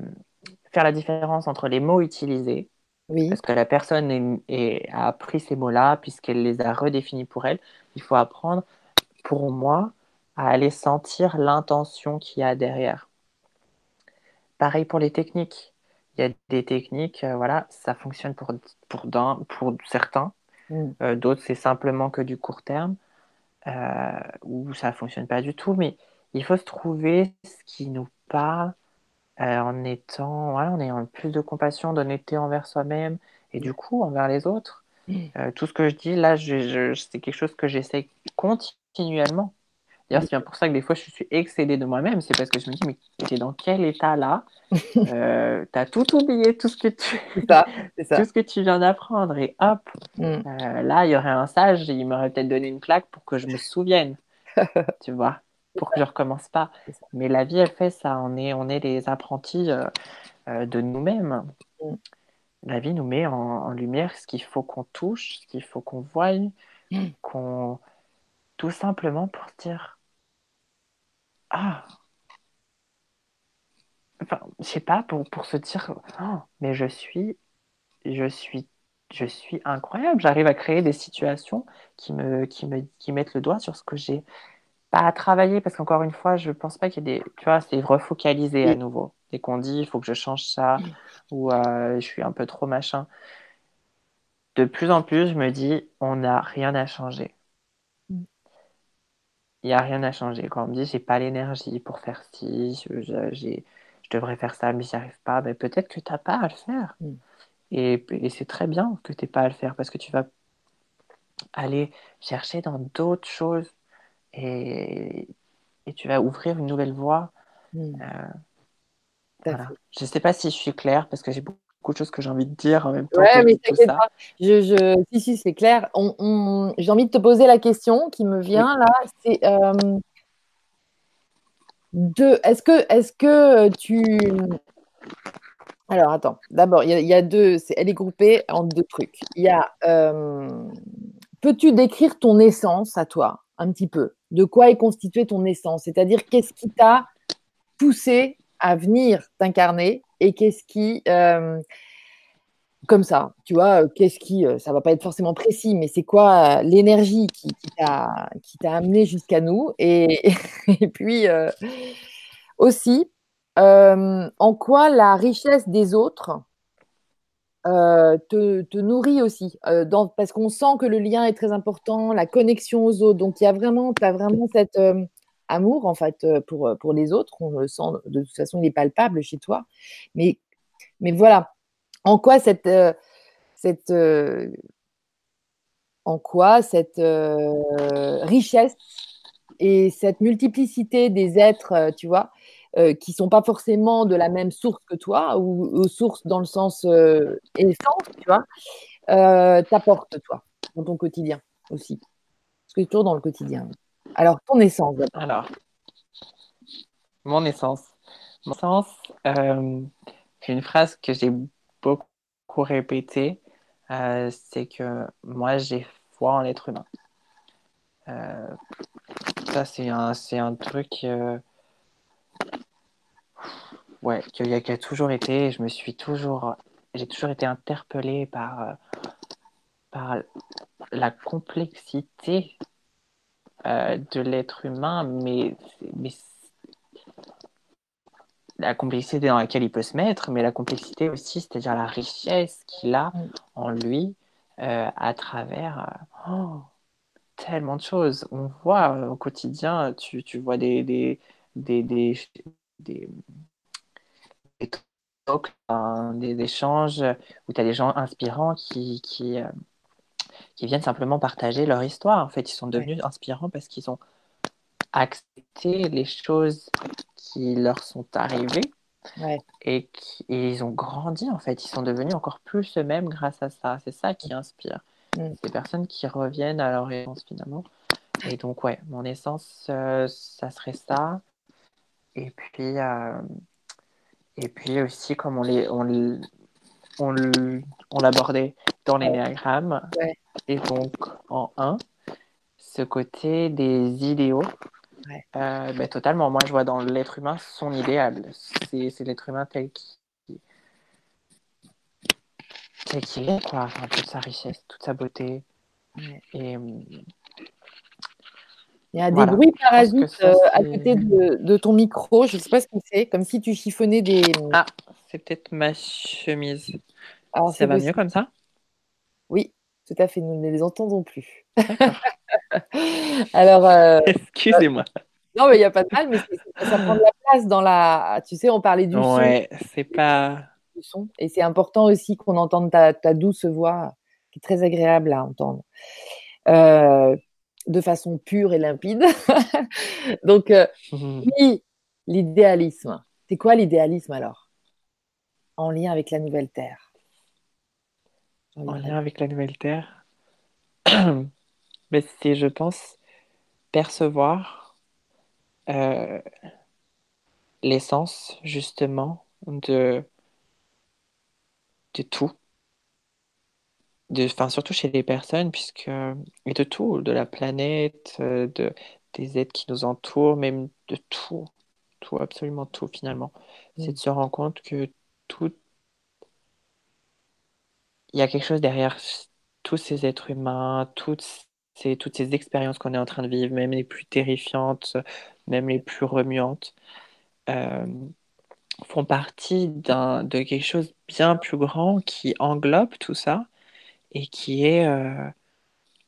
faire la différence entre les mots utilisés, Oui. parce que la personne est- est- a appris ces mots-là, puisqu'elle les a redéfinis pour elle. Il faut apprendre, pour moi, à aller sentir l'intention qu'il y a derrière. Pareil pour les techniques. Il y a des techniques, euh, voilà, ça fonctionne pour, pour, d'un- pour certains. Mm. Euh, d'autres, c'est simplement que du court terme, euh, ou ça fonctionne pas du tout. Mais il faut se trouver ce qui nous parle euh, en étant, voilà, en ayant plus de compassion, d'honnêteté envers soi-même et du coup envers les autres. Euh, tout ce que je dis là, c'est quelque chose que j'essaie continuellement. D'ailleurs, c'est bien pour ça que des fois je suis excédée de moi-même, c'est parce que je me dis, mais t'es dans quel état là euh, T'as tout oublié, tout ce que tu, ça, ça. tout ce que tu viens d'apprendre, et hop, Mm. euh, là, il y aurait un sage, il m'aurait peut-être donné une claque pour que je me souvienne, tu vois, pour que je recommence pas. Mais la vie, elle fait ça. On est, on est les apprentis euh, euh, de nous-mêmes. Mm. La vie nous met en, en lumière ce qu'il faut qu'on touche, ce qu'il faut qu'on voie, Mm. qu'on tout simplement pour dire ah enfin je sais pas pour, pour se dire Oh, mais je suis je suis je suis incroyable j'arrive à créer des situations qui me qui me qui mettent le doigt sur ce que j'ai pas à travailler parce qu'encore une fois je pense pas qu'il y ait des tu vois c'est refocaliser à nouveau dès qu'on dit il faut que je change ça ou euh, je suis un peu trop machin de plus en plus je me dis on n'a rien à changer Mm. il n'y a rien à changer. Quand on me dit j'ai pas l'énergie pour faire ci, je, je- j'ai- je devrais faire ça, mais j'y arrive pas, ben, peut-être que tu n'as pas à le faire. Mm. Et, et c'est très bien que tu n'aies pas à le faire parce que tu vas aller chercher dans d'autres choses et, et tu vas ouvrir une nouvelle voie. Mm. Euh, voilà. Je ne sais pas si je suis claire parce que j'ai beaucoup de choses que j'ai envie de dire en même temps Ouais, mais t'inquiète pas. Je, je... Si, si, c'est clair. On, on- J'ai envie de te poser la question qui me vient là. C'est euh, de... Est-ce que, est-ce que tu... Alors, attends. D'abord, il y, a- il y a deux... Elle est groupée en deux trucs. Il y a... euh, Peux-tu décrire ton essence à toi, un petit peu. De quoi est constituée ton essence C'est-à-dire, qu'est-ce qui t'a poussé à venir t'incarner et qu'est-ce qui... euh, comme ça, tu vois, euh, qu'est-ce qui, euh, ça va pas être forcément précis, mais c'est quoi l'énergie qui, t'a amené jusqu'à nous? Et, puis aussi en quoi la richesse des autres euh, te, nourrit aussi, euh, parce qu'on sent que le lien est très important, la connexion aux autres, donc il y a vraiment, tu as vraiment cet euh, amour en fait pour, les autres, on le sent, de toute façon il est palpable chez toi, mais, mais voilà. En quoi cette, cette en quoi cette richesse et cette multiplicité des êtres, tu vois, euh, qui sont pas forcément de la même source que toi ou, ou source dans le sens euh, essence, tu vois, euh, toi dans ton quotidien aussi. Parce que toujours dans le quotidien. Alors ton essence. Alors, mon essence. Mon essence, euh, c'est une phrase que j'ai beaucoup répétée. euh, c'est que moi, j'ai foi en l'être humain. Ça, c'est un, un truc ouais, qui a, toujours été. Je me suis toujours, j'ai toujours été interpellée par, euh, par la complexité euh, de l'être humain, mais, mais la complexité dans laquelle il peut se mettre, mais la complexité aussi, c'est-à-dire la richesse qu'il a Mm. en lui euh, à travers oh, tellement de choses. On voit au quotidien, tu, tu vois des, des, des, des, des, hein, des échanges où tu as des gens inspirants qui, qui, euh, qui viennent simplement partager leur histoire. En fait, ils sont devenus inspirants parce qu'ils ont accepté les choses qui leur sont arrivées Ouais. et, qui- et ils ont grandi en fait. Ils sont devenus encore plus eux-mêmes grâce à ça. C'est ça qui inspire. Mm. Des personnes qui reviennent à leur essence finalement. Et donc, ouais, mon essence, euh, ça serait ça. Et puis, euh, et puis aussi, comme on les, on, on, on l'abordait dans l'énéagramme, Ouais. et donc en 1, ce côté des idéaux. Ouais. Euh, ben, totalement. Moi, je vois dans l'être humain son idéal. C'est c'est l'être humain tel qu'il tel qu'il est, quoi. Enfin, toute sa richesse, toute sa beauté. Ouais. Et euh, Il y a des Voilà. bruits parasites ça, euh, à côté de, de ton micro. Je ne sais pas ce que c'est, comme si tu chiffonnais des. Ah, c'est peut-être ma chemise. Alors, Ça va possible. mieux comme ça? Oui, tout à fait. Nous ne les entendons plus. Alors, euh, Excusez-moi. non, mais il n'y a pas de mal, mais ça prend de la place dans la. Tu sais, on parlait du son, Ouais, c'est pas. du son. Et c'est important aussi qu'on entende ta, ta douce voix, qui est très agréable à entendre. Euh, de façon pure et limpide. Donc, euh, oui, l'idéalisme. C'est quoi l'idéalisme alors? En lien avec la nouvelle Terre. En lien avec la nouvelle Terre. Mais c'est, je pense, percevoir euh, l'essence, justement, de, de tout. De, enfin, surtout chez les personnes, puisque, et de tout, de la planète, euh, de, des êtres qui nous entourent, même de tout, tout, absolument tout, finalement. C'est Mm. de se rendre compte que tout, il y a quelque chose derrière tous ces êtres humains, toutes ces, toutes ces expériences qu'on est en train de vivre, même les plus terrifiantes, même les plus remuantes, euh, font partie d'un, de quelque chose bien plus grand qui englobe tout ça et qui est, euh,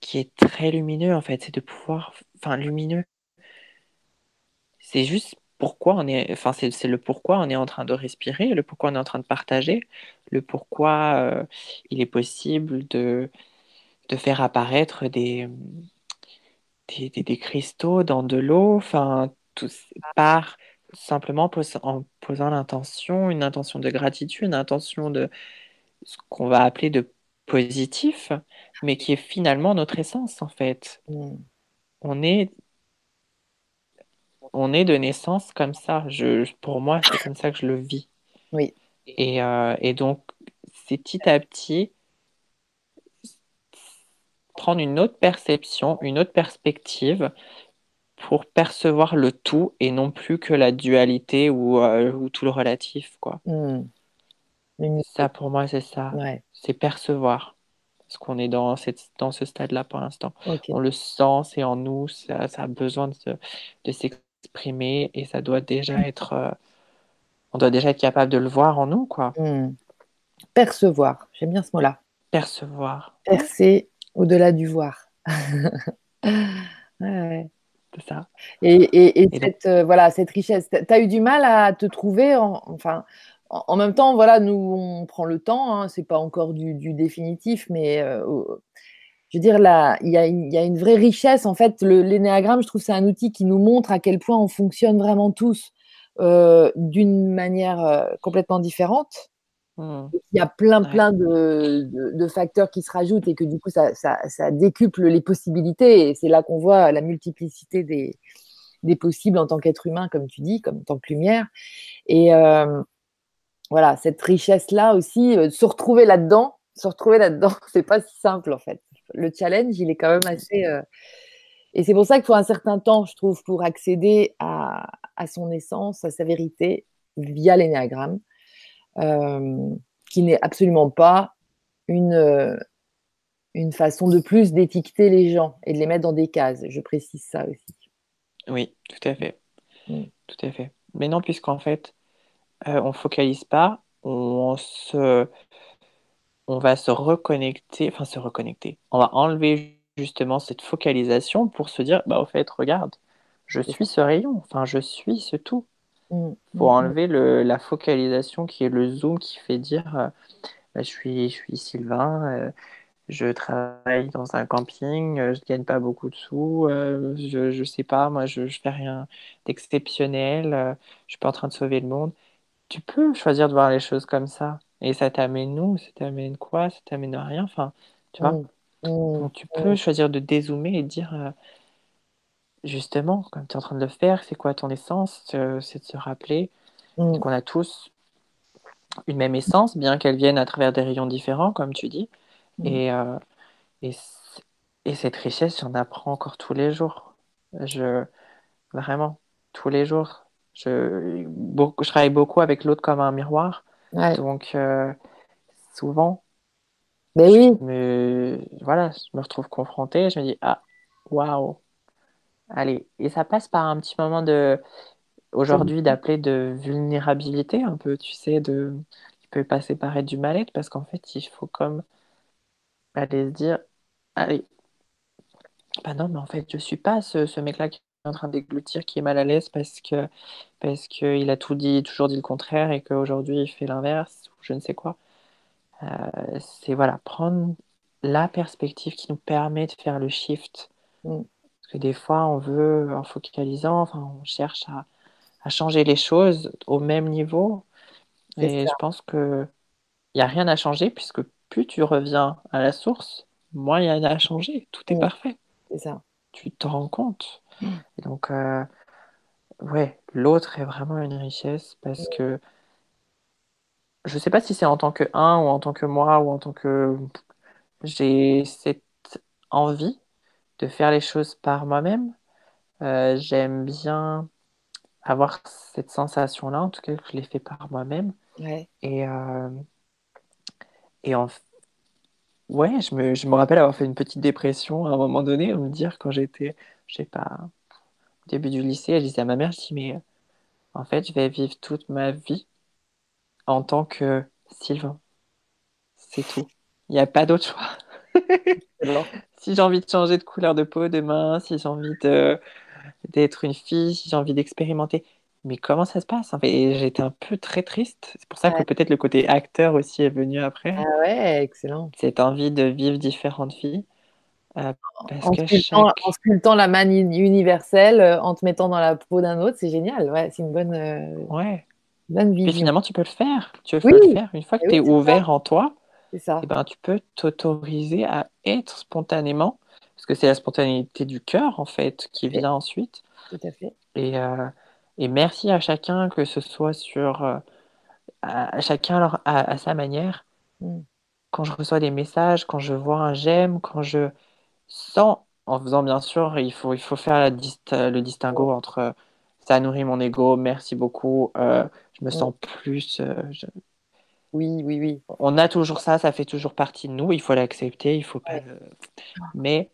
qui est très lumineux en fait. C'est de pouvoir, enfin lumineux, c'est juste pourquoi on est, enfin c'est, c'est le pourquoi on est en train de respirer, le pourquoi on est en train de partager, le pourquoi euh, il est possible de, de faire apparaître des, des, des- des cristaux dans de l'eau, enfin, tout par simplement pos- en posant l'intention, une intention de gratitude, une intention de ce qu'on va appeler de positif, mais qui est finalement notre essence en fait. Mm. On est, on est de naissance comme ça. Je, pour moi, c'est comme ça que je le vis. Oui. Et, euh, et donc, c'est petit à petit prendre une autre perception, une autre perspective pour percevoir le tout et non plus que la dualité ou, euh, ou tout le relatif, quoi. Mm. Ça, pour moi, c'est ça. Ouais, C'est percevoir. Parce qu'on est dans, cette, dans ce stade-là pour l'instant. On le sent, c'est en nous, ça, ça a besoin de, se- de s'exprimer et ça doit déjà être... euh, on doit déjà être capable de le voir en nous, quoi. Mm. Percevoir, j'aime bien ce mot-là. Percevoir, Percer au-delà du voir. Ouais, c'est ça. Et, et, cette, euh, voilà, cette richesse, tu as eu du mal à te trouver, en, enfin, en, même temps, voilà, nous, on prend le temps, hein, c'est pas encore du, du définitif, mais euh, je veux dire, là, il y, a une- il y a une vraie richesse. En fait, l'énéagramme, je trouve, c'est un outil qui nous montre à quel point on fonctionne vraiment tous euh, d'une manière euh, complètement différente. Hmm. Il y a plein, plein de, de- de facteurs qui se rajoutent et que du coup, ça, ça- ça décuple les possibilités. Et c'est là qu'on voit la multiplicité des, des possibles en tant qu'être humain, comme tu dis, comme en tant que lumière. Et voilà, cette richesse-là aussi, euh, se retrouver là-dedans, se retrouver là-dedans, c'est pas si simple en fait. Le challenge, il est quand même assez. euh, Et c'est pour ça qu'il faut un certain temps, je trouve, pour accéder à, à son essence, à sa vérité, via l'énéagramme, euh, qui n'est absolument pas une, une façon de plus d'étiqueter les gens et de les mettre dans des cases. Je précise ça aussi. Oui, tout à fait. Mm. Tout à fait. Mais non, puisqu'en fait, euh, on focalise pas, on se, on va se reconnecter, enfin se reconnecter. On va enlever justement cette focalisation pour se dire, bah au fait, regarde, je suis ce rayon, enfin je suis ce tout. Pour Mm. enlever le, la focalisation qui est le zoom qui fait dire, euh, bah, je suis, je suis Sylvain, euh, je travaille dans un camping, euh, je gagne pas beaucoup de sous, euh, je, je sais pas, moi je, je fais rien d'exceptionnel, euh, je suis pas en train de sauver le monde. Tu peux choisir de voir les choses comme ça. Et ça t'amène où? Ça t'amène quoi? Ça t'amène à rien? Enfin, tu vois? Mm. Mm. Donc tu peux choisir de dézoomer et dire euh, justement, comme tu es en train de le faire, c'est quoi ton essence? Euh, C'est de se rappeler qu'on a tous une même essence, bien qu'elle vienne à travers des rayons différents, comme tu dis. Et, euh, et, et cette richesse, j'en apprends encore tous les jours. Je, vraiment, tous les jours. Je, beaucoup, je travaille beaucoup avec l'autre comme un miroir. Donc, euh, souvent, Mais oui. je me, voilà, je me retrouve confrontée. Je me dis, ah, waouh. Allez, et ça passe par un petit moment de, aujourd'hui, d'appeler de vulnérabilité, un peu, tu sais, de, qui peut passer par être du mal-être, parce qu'en fait, il faut comme aller se dire, allez, bah non, mais en fait, je suis pas ce, ce mec-là qui en train déglutir, qui est mal à l'aise parce que parce qu'il a tout dit, toujours dit le contraire et qu'aujourd'hui il fait l'inverse ou je ne sais quoi. Euh, c'est voilà, prendre la perspective qui nous permet de faire le shift. Mm. Parce que des fois, on veut, en focalisant, enfin, on cherche à, à changer les choses au même niveau. Et je pense que il n'y a rien à changer puisque plus tu reviens à la source, moins il y a à changer. Tout est Mm. parfait. C'est ça. Tu te rends compte. Et donc, euh, ouais, l'autre est vraiment une richesse parce que je sais pas si c'est en tant que un ou en tant que moi ou en tant que j'ai cette envie de faire les choses par moi-même. Euh, j'aime bien avoir cette sensation-là, en tout cas que je l'ai fait par moi-même. Ouais. Et, euh, et en ouais, je me, je me rappelle avoir fait une petite dépression à un moment donné, me dire quand j'étais, je sais pas, au début du lycée, je disais à ma mère, je dis mais en fait, je vais vivre toute ma vie en tant que Sylvain. C'est tout. Il n'y a pas d'autre choix. Si j'ai envie de changer de couleur de peau demain, si j'ai envie de d'être une fille, si j'ai envie d'expérimenter. Mais comment ça se passe? en fait? J'étais un peu très triste. C'est pour ça que peut-être le côté acteur aussi est venu après. ah ouais, excellent. Cette envie de vivre différentes vies. Euh, parce En que sculptant, chaque... en sculptant la manne universelle, euh, en te mettant dans la peau d'un autre, c'est génial. Ouais, c'est une bonne, euh, Ouais. bonne Puis vision. finalement, tu peux le faire. Tu peux Oui. le faire. Une fois que Eh tu es ça. ouvert en toi, ça. eh ben, tu peux t'autoriser à être spontanément. Parce que c'est la spontanéité du cœur, en fait, qui vient ensuite. Tout à fait. Et, euh, et merci à chacun, que ce soit sur... à, à chacun alors, à, à sa manière. Mm. Quand je reçois des messages, quand je vois un j'aime, quand je sens, en faisant bien sûr, il faut, il faut faire la dist- le distinguo entre euh, ça nourrit mon ego, merci beaucoup, euh, je me Mm. sens plus... euh, je- Oui, oui, oui. On a toujours ça, ça fait toujours partie de nous, il faut l'accepter, il faut pas Ouais. Mais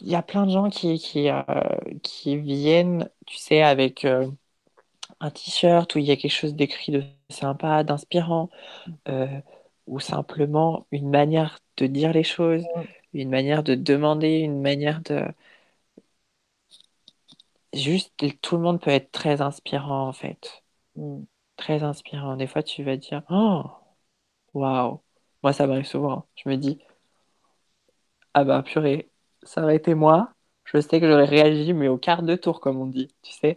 il y a plein de gens qui, qui, euh, qui viennent, tu sais, avec un t-shirt où il y a quelque chose d'écrit de sympa, d'inspirant, euh, ou simplement une manière de dire les choses, Mm. Une manière de demander, une manière de... Juste, tout le monde peut être très inspirant en fait. Mm. Très inspirant. Des fois, tu vas dire, oh, waouh. Moi, ça m'arrive souvent. Je me dis, ah bah purée, ça aurait été moi. Je sais que j'aurais réagi, mais au quart de tour, comme on dit, tu sais.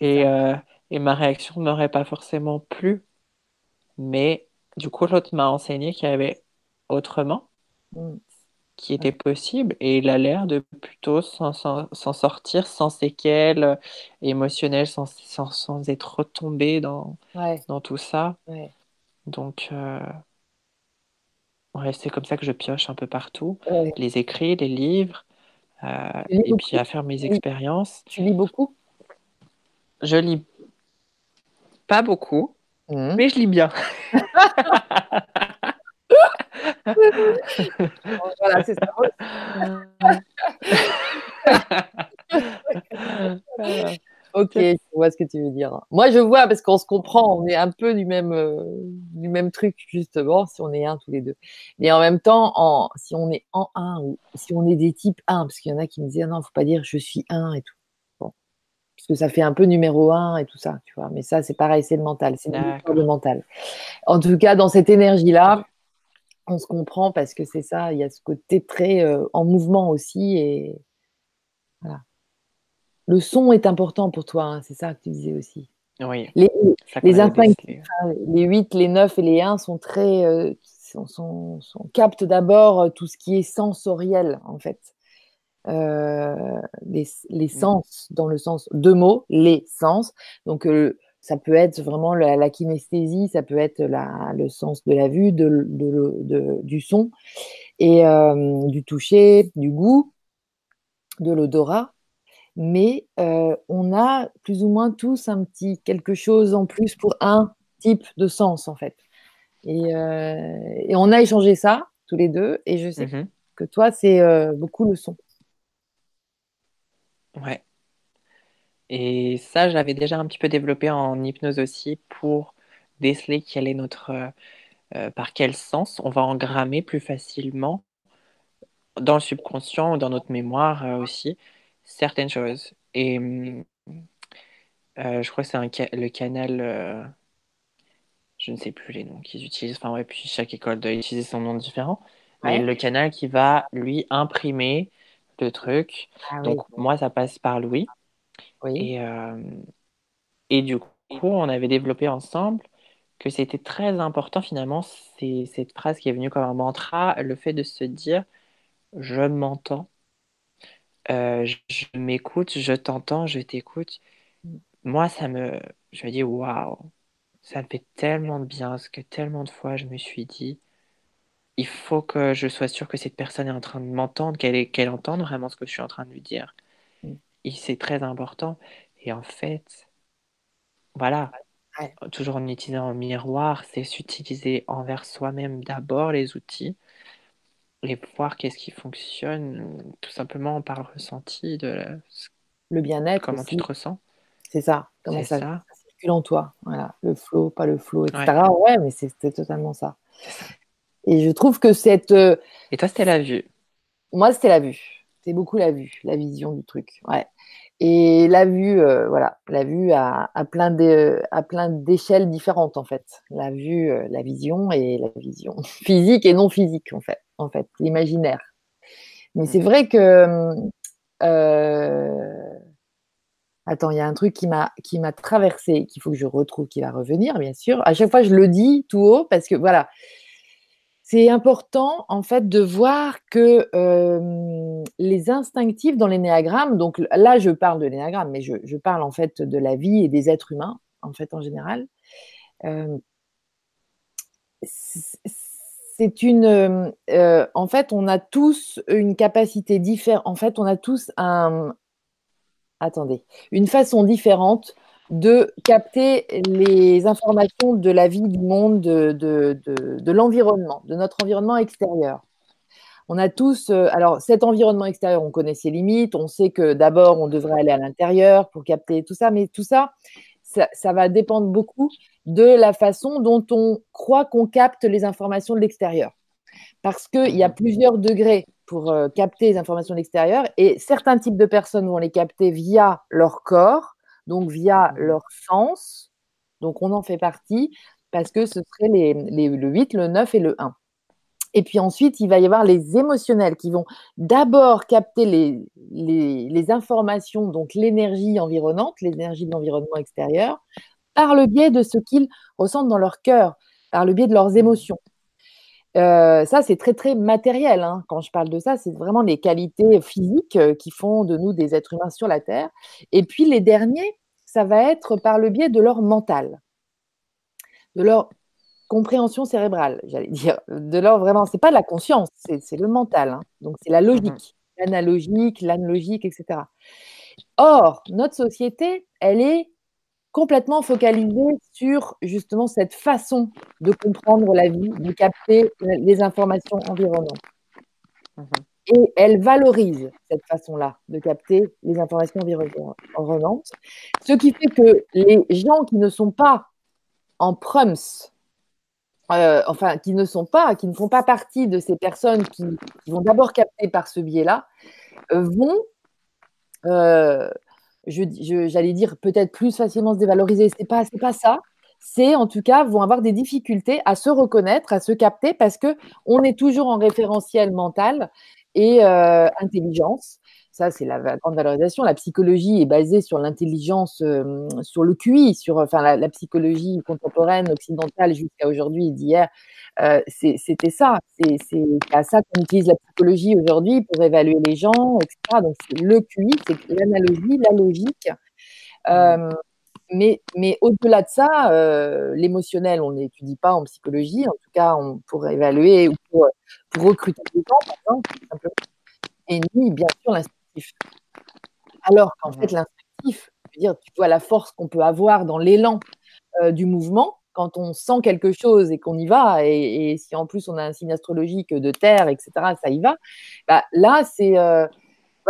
Et, euh, et ma réaction n'aurait pas forcément plu. Mais du coup, l'autre m'a enseigné qu'il y avait autrement, Mm. Qui était possible. Et il a l'air de plutôt s'en sortir sans séquelles euh, émotionnelles, sans, sans, sans être retombé dans, Ouais, dans tout ça. ouais. Donc, euh, ouais, c'est comme ça que je pioche un peu partout. Les écrits, les livres, euh, et puis à faire mes expériences. Tu lis beaucoup? Je lis pas beaucoup, Mm. mais je lis bien. Voilà, c'est ça. Ok, je vois ce que tu veux dire. Moi, je vois parce qu'on se comprend, on est un peu du même, euh, du même truc, justement, si on est un tous les deux. Mais en même temps, en, si on est en un ou si on est des types 1, parce qu'il y en a qui me disaient, ah non, faut pas dire je suis un et tout. Bon. Parce que ça fait un peu numéro un et tout ça, tu vois. Mais ça, c'est pareil, c'est le mental, c'est de mental. En tout cas, dans cette énergie-là, on se comprend parce que c'est ça, il y a ce côté très euh, en mouvement aussi et voilà. Le son est important pour toi, hein, c'est ça que tu disais aussi. Oui, Les, les décelé. les 8, les 9 et les 1 sont très. euh, sont, sont- sont- captent d'abord euh, tout ce qui est sensoriel, en fait. Euh, les, les sens, dans le sens. Deux mots, les sens. Donc, ça peut être vraiment la, la kinesthésie, ça peut être la, le sens de la vue, de, de- de- du son. et euh, du toucher, du goût, de l'odorat. Mais euh, on a plus ou moins tous un petit quelque chose en plus pour un type de sens, en fait. Et, et on a échangé ça, tous les deux, et je sais mm-hmm. que toi, c'est beaucoup le son. Ouais. Et ça, j'avais déjà un petit peu développé en hypnose aussi pour déceler quel est notre, euh, euh, par quel sens on va engrammer plus facilement dans le subconscient ou dans notre mémoire euh, aussi certaines choses. Et je crois que c'est le canal, je ne sais plus les noms qu'ils utilisent, enfin ouais, puis chaque école doit utiliser son nom différent, mais le canal qui va lui imprimer le truc. Ah Donc moi, ça passe par Louis. Et, et du coup, on avait développé ensemble que c'était très important finalement, c'est cette phrase qui est venue comme un mantra, le fait de se dire je m'entends, euh, je, m'écoute, je t'entends, je t'écoute. Moi, ça me, je me dis waouh, ça me fait tellement de bien ce que tellement de fois je me suis dit il faut que je sois sûr que cette personne est en train de m'entendre, qu'elle qu'elle entende vraiment ce que je suis en train de lui dire. Et c'est très important. Et en fait, voilà, toujours en utilisant un miroir, c'est s'utiliser envers soi-même d'abord les outils et voir qu'est-ce qui fonctionne tout simplement par le ressenti de le bien-être. Comment tu te ressens. C'est ça. Comment ça, ça, circule en toi. Voilà. Le flow, pas le flow, etc. Ouais, mais c'était totalement ça. Et je trouve que cette. Euh, et toi, c'était la vue. Moi, c'était la vue. C'est beaucoup la vue, la vision du truc. Ouais. Et la vue, euh, voilà, la vue à, à plein d'échelles différentes en fait. La vue, euh, la vision et la vision physique et non physique en fait, en fait, l'imaginaire. Mais c'est vrai que euh, attends, il y a un truc qui m'a qui m'a traversé, qu'il faut que je retrouve, qui va revenir bien sûr. À chaque fois, je le dis tout haut parce que voilà, c'est important en fait de voir que les instinctifs dans l'énéagramme, donc là je parle de l'énéagramme, mais je, parle en fait de la vie et des êtres humains en fait en général. c'est une, en fait, on a tous une capacité différente. En fait, on a tous un, attendez, une façon différente de capter les informations de la vie, du monde, de, de, l'environnement, de notre environnement extérieur. On a tous, euh, alors cet environnement extérieur, on connaît ses limites, on sait que d'abord on devrait aller à l'intérieur pour capter tout ça, mais tout ça, ça, va dépendre beaucoup de la façon dont on croit qu'on capte les informations de l'extérieur. Parce qu'il y a plusieurs degrés pour euh, capter les informations de l'extérieur et certains types de personnes vont les capter via leur corps, donc via mmh leur sens. Donc on en fait partie parce que ce serait les, le 8, le 9 et le 1. Et puis ensuite, il va y avoir les émotionnels qui vont d'abord capter les, les, informations, donc l'énergie environnante, l'énergie de l'environnement extérieur, par le biais de ce qu'ils ressentent dans leur cœur, par le biais de leurs mmh émotions. Euh, ça, c'est très, très matériel. Hein. Quand je parle de ça, c'est vraiment les qualités physiques euh, qui font de nous des êtres humains sur la Terre. Et puis les derniers, ça va être par le biais de leur mental, de leur compréhension cérébrale, j'allais dire, de leur vraiment, c'est pas la conscience, c'est le mental, hein. donc c'est la logique, mmh l'analogique, l'analogique, etc. Or, notre société, elle est complètement focalisée sur justement cette façon de comprendre la vie, de capter les informations environnantes. Mmh et elle valorise cette façon-là de capter les informations environnantes, ce qui fait que les gens qui ne sont pas en prums, euh, enfin qui ne sont pas, qui ne font pas partie de ces personnes qui, vont d'abord capter par ce biais-là, euh, vont, euh, j'allais dire peut-être plus facilement se dévaloriser. C'est pas, c'est pas ça. C'est en tout cas vont avoir des difficultés à se reconnaître, à se capter parce que on est toujours en référentiel mental et euh, intelligence. Ça, c'est la grande valorisation. La psychologie est basée sur l'intelligence, euh, sur le QI, sur enfin la, psychologie contemporaine occidentale jusqu'à aujourd'hui d'hier. Euh, c'était ça. C'est à ça qu'on utilise la psychologie aujourd'hui pour évaluer les gens, etc. Donc le QI, c'est l'analogie, la logique. Mais, mais au-delà de ça, euh, l'émotionnel, on n'étudie pas en psychologie, en tout cas on, pour évaluer ou pour, pour recruter des gens, par exemple, simplement. Et ni, bien sûr, l'instinctif. Alors qu'en fait, l'instinctif, dire, tu vois la force qu'on peut avoir dans l'élan euh, du mouvement, quand on sent quelque chose et qu'on y va, et, si en plus on a un signe astrologique de terre, etc., ça y va, bah, là, c'est euh,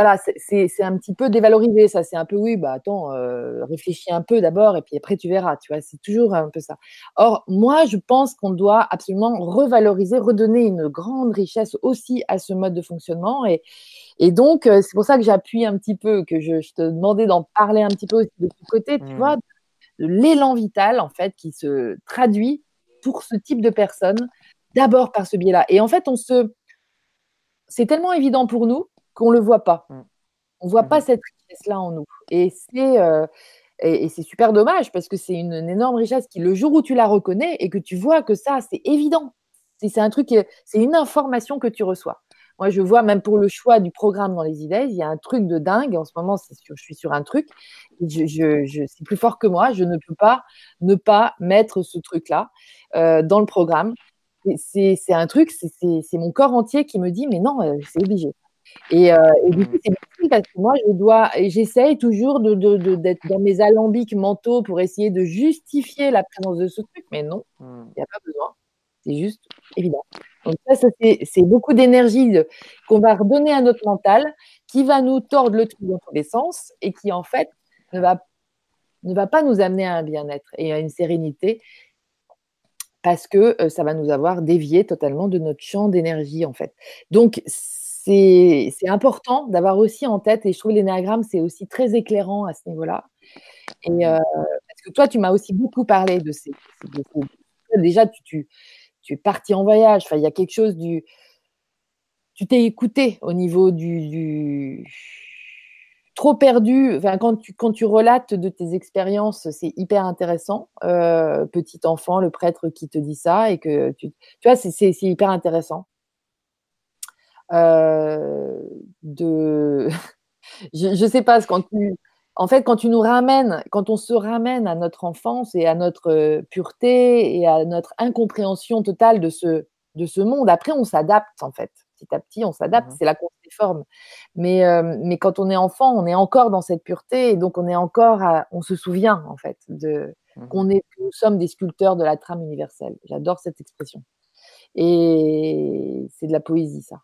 voilà, c'est un petit peu dévalorisé, ça. C'est un peu, oui, bah attends, euh, réfléchis un peu d'abord et puis après tu verras, tu vois. C'est toujours un peu ça. Or, moi, je pense qu'on doit absolument revaloriser, redonner une grande richesse aussi à ce mode de fonctionnement. Et, et donc, euh, c'est pour ça que j'appuie un petit peu, que je, te demandais d'en parler un petit peu aussi de ton côté, tu mmh. vois, de l'élan vital, en fait, qui se traduit pour ce type de personnes, d'abord par ce biais-là. Et en fait, on se. C'est tellement évident pour nous qu'on ne le voit pas. Mm. On ne voit pas mm-hmm. cette richesse-là en nous. Et c'est euh, et, c'est super dommage parce que c'est une, énorme richesse qui, le jour où tu la reconnais et que tu vois que ça, c'est évident. C'est un truc, c'est une information que tu reçois. Moi, je vois même pour le choix du programme dans les idées, il y a un truc de dingue. En ce moment, je suis sur un truc. Je, je, c'est plus fort que moi. Je ne peux pas ne pas mettre ce truc-là euh, dans le programme. C'est un truc, c'est mon corps entier qui me dit, mais non, euh, c'est obligé. Et, euh, et, du coup, c'est difficile parce que moi, je dois, j'essaye toujours d'être de, de, d'être dans mes alambics mentaux pour essayer de justifier la présence de ce truc, mais non, hmm. il n'y a pas besoin. C'est juste évident. Donc ça, ça c'est beaucoup d'énergie qu'on va redonner à notre mental, qui va nous tordre le truc dans tous les sens et qui en fait ne va, ne va pas nous amener à un bien-être et à une sérénité parce que euh, ça va nous avoir dévié totalement de notre champ d'énergie en fait. Donc c'est important d'avoir aussi en tête, et je trouve l'énéagramme, c'est aussi très éclairant à ce niveau-là. Et mmh. euh, parce que toi, tu m'as aussi beaucoup parlé de ces. déjà, tu, tu, es parti en voyage. Enfin, il y a quelque chose du. Tu t'es écouté au niveau du, trop perdu. Enfin, quand tu, quand tu relates de tes expériences, c'est hyper intéressant. Euh, petit enfant, le prêtre qui te dit ça et que tu, tu vois, c'est hyper intéressant. Euh, de, je, ne sais pas, quand tu, en fait, quand tu nous ramènes, quand on se ramène à notre enfance et à notre euh, pureté et à notre incompréhension totale de ce, de ce monde, après, on s'adapte, en fait. Petit à petit, on s'adapte, mmh c'est la qu'on forme. Mais, euh, mais quand on est enfant, on est encore dans cette pureté et donc on est encore, on se souvient, en fait, de, mmh qu'on est, nous sommes des sculpteurs de la trame universelle. J'adore cette expression. Et c'est de la poésie, ça.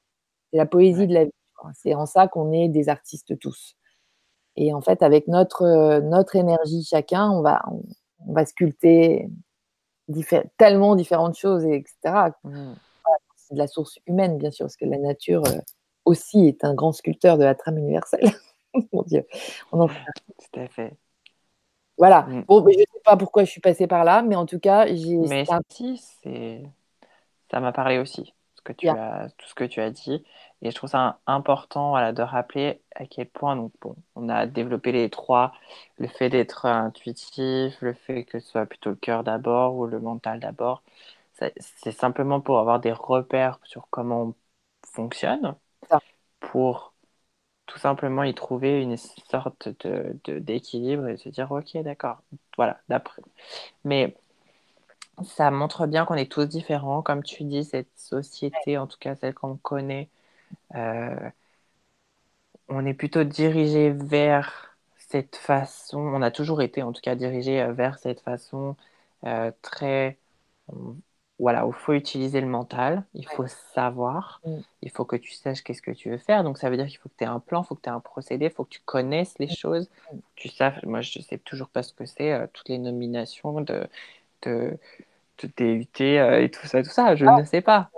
C'est la poésie de la vie. C'est en ça qu'on est des artistes tous. Et en fait, avec notre, euh, notre énergie chacun, on va, on, va sculpter tellement différentes choses, etc. Mmh. c'est de la source humaine, bien sûr, parce que la nature euh, aussi est un grand sculpteur de la trame universelle. Mon Dieu, on en fait. Tout à fait. Voilà. Mmh. Bon, je ne sais pas pourquoi je suis passée par là, mais en tout cas, j'ai. Mais si, ça m'a parlé aussi que tu as, tout ce que tu as dit. Et je trouve ça important voilà, de rappeler à quel point donc, bon, on a développé les trois, le fait d'être intuitif, le fait que ce soit plutôt le cœur d'abord ou le mental d'abord. C'est simplement pour avoir des repères sur comment on fonctionne, pour tout simplement y trouver une sorte d'équilibre de, et se dire, ok, d'accord, voilà, d'après. Mais ça montre bien qu'on est tous différents. Comme tu dis, cette société, en tout cas celle qu'on connaît, euh, on est plutôt dirigé vers cette façon, on a toujours été en tout cas dirigé euh, vers cette façon euh, très... Voilà, il faut utiliser le mental, il faut savoir, mm. il faut que tu saches qu'est-ce que tu veux faire. Donc ça veut dire qu'il faut que tu aies un plan, il faut que tu aies un procédé, il faut que tu connaisses les mm. choses, mm. tu saches, moi je ne sais toujours pas ce que c'est, toutes les nominations de de, de DUT et tout ça, tout ça, je ah. ne sais pas.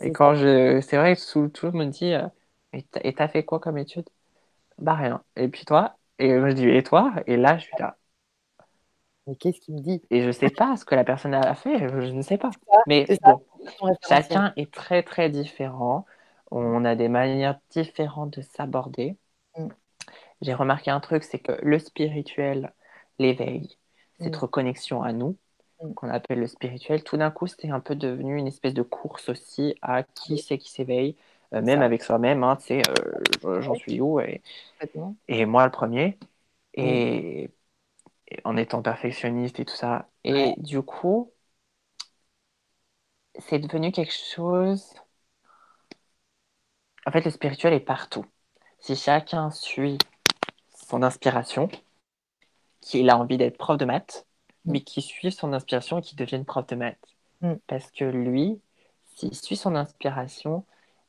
et quand je, c'est vrai, tout, tout le monde me dit, euh, et t'as fait quoi comme étude? Bah rien. Et puis toi? Et moi je dis, et toi? Et là, je suis là. Mais qu'est-ce qu'il me dit? Et je sais pas ce que la personne a fait, je ne sais pas. Mais bon, chacun est très très différent. On a des manières différentes de s'aborder. Mm. J'ai remarqué un truc, c'est que le spirituel, l'éveil, cette mm. reconnexion à nous, qu'on appelle le spirituel, tout d'un coup, c'est un peu devenu une espèce de course aussi à qui c'est qui s'éveille, euh, même avec soi-même, hein, tu sais, euh, j'en suis où et, et moi le premier. Et en étant perfectionniste et tout ça. Et du coup, c'est devenu quelque chose. En fait, le spirituel est partout. Si chacun suit son inspiration, qu'il a envie d'être prof de maths. Mais qui suit son inspiration et qui devienne prof de maths. Mm. Parce que lui, s'il suit son inspiration,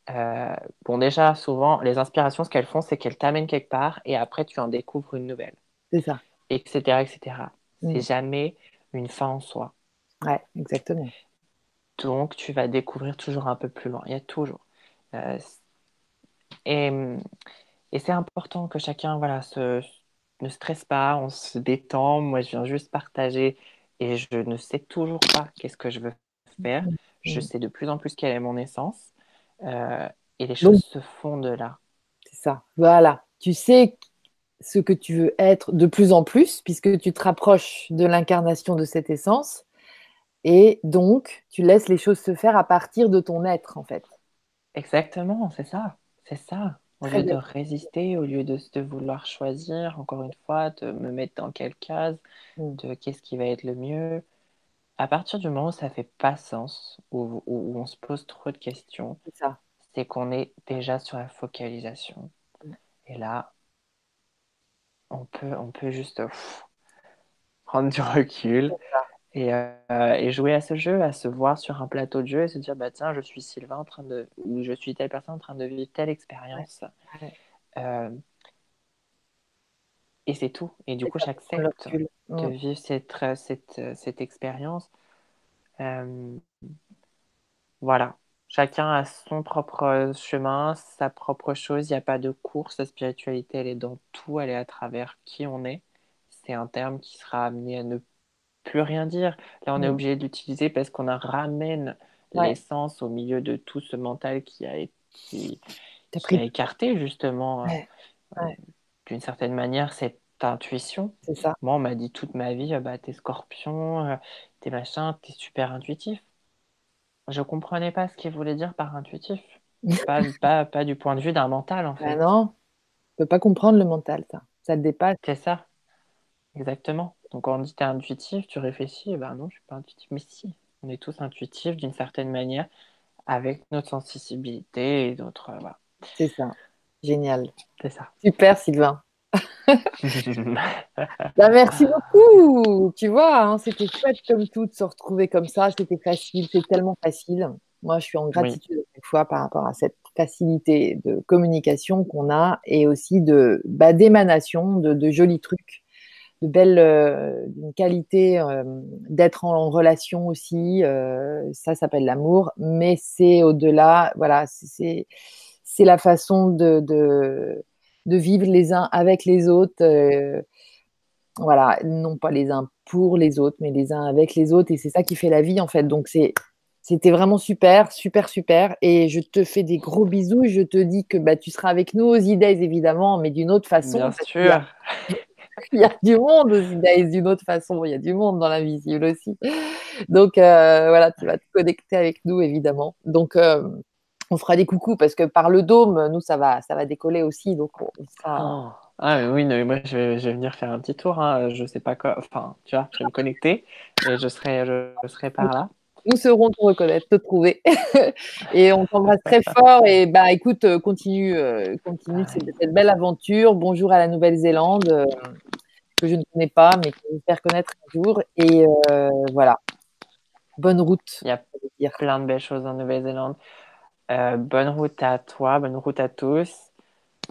euh, bon, déjà, souvent, les inspirations, ce qu'elles font, c'est qu'elles t'amènent quelque part et après, tu en découvres une nouvelle. C'est ça. Etc. etc. C'est mm. jamais une fin en soi. Ouais, exactement. Donc, tu vas découvrir toujours un peu plus loin. Il y a toujours. Euh, et, et c'est important que chacun voilà, se, ne stresse pas, on se détend. Moi, je viens juste partager et je ne sais toujours pas qu'est-ce que je veux faire. Mm. Je sais de plus en plus quelle est mon essence. Euh, et les choses se font de là. C'est ça. Voilà. Tu sais ce que tu veux être de plus en plus, puisque tu te rapproches de l'incarnation de cette essence. Et donc, tu laisses les choses se faire à partir de ton être, en fait. Exactement, c'est ça. C'est ça. Au lieu de résister, au lieu de, de, vouloir choisir, encore une fois, de me mettre dans quelle case, mm. de qu'est-ce qui va être le mieux. À partir du moment où ça fait pas sens, où, où, on se pose trop de questions, c'est qu'on est déjà sur la focalisation. Mm. Et là, on peut, on peut juste prendre du recul et, euh, et, jouer à ce jeu, à se voir sur un plateau de jeu et se dire bah tiens, je suis Sylvain en train de ou je suis telle personne en train de vivre telle expérience. Euh, et c'est tout. Et du coup, j'accepte de vivre cette, cette, cette expérience. Euh, voilà. Chacun a son propre chemin, sa propre chose. Il n'y a pas de course. La spiritualité, elle est dans tout. Elle est à travers qui on est. C'est un terme qui sera amené à ne plus rien dire. Là, on est mm. obligé d'utiliser parce qu'on ramène l'essence au milieu de tout ce mental qui a, qui, a écarté justement euh, d'une certaine manière cette intuition. C'est ça. Moi, on m'a dit toute ma vie, bah, t'es scorpion, euh, t'es machin, t'es super intuitif. Je comprenais pas ce qu'il voulait dire par intuitif. pas, pas, pas, du point de vue d'un mental, en bah fait. non, on peut pas comprendre le mental, ça. Ça te dépasse. C'est ça. Exactement. Donc quand on dit tu es intuitif, tu réfléchis, et ben non, je suis pas intuitif. Mais si, on est tous intuitifs d'une certaine manière avec notre sensibilité et notre. Euh, voilà. C'est ça. Génial. C'est ça. Super, Sylvain. bah, merci beaucoup. Tu vois, hein, c'était chouette comme tout de se retrouver comme ça. C'était facile, c'est tellement facile. Moi, je suis en gratitude oui. fois par rapport à cette facilité de communication qu'on a et aussi de bah, d'émanation de, de jolis trucs de belles, euh, qualité euh, d'être en, relation aussi. Euh, ça s'appelle l'amour, mais c'est au-delà. Voilà, c'est c'est la façon de, de, de vivre les uns avec les autres. voilà, non pas les uns pour les autres, mais les uns avec les autres. Et c'est ça qui fait la vie en fait. Donc c'est c'était vraiment super, super, super. Et je te fais des gros bisous. Je te dis que bah, tu seras avec nous aux idées, évidemment, mais d'une autre façon. Bien sûr. il y a du monde aussi d'une autre façon. Il y a du monde dans l'invisible aussi. Donc euh, voilà, tu vas te connecter avec nous évidemment. Donc euh, on fera des coucous parce que par le dôme, nous ça va, ça va décoller aussi. Donc on sera. Oh. Ah mais oui, moi je vais, je vais, venir faire un petit tour. Hein. Je sais pas quoi. Enfin, tu vois, je vais me connecter et je serai, je, serai par là nous serons te reconnaître, te trouver. et on t'embrasse très fort. Et bah écoute, continue, continue cette, cette, belle aventure. Bonjour à la Nouvelle-Zélande que je ne connais pas, mais que faire connaître un jour. Et euh, voilà. Bonne route. Il y a plein de belles choses en Nouvelle-Zélande. Euh, bonne route à toi, bonne route à tous.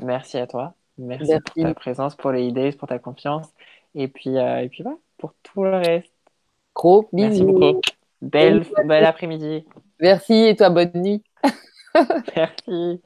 Merci à toi. Merci, pour ta présence, pour les idées, pour ta confiance. Et puis, euh, et puis voilà, pour tout le reste. Gros bisous. Merci beaucoup. Belle, belle après-midi. Merci et toi, bonne nuit. Merci.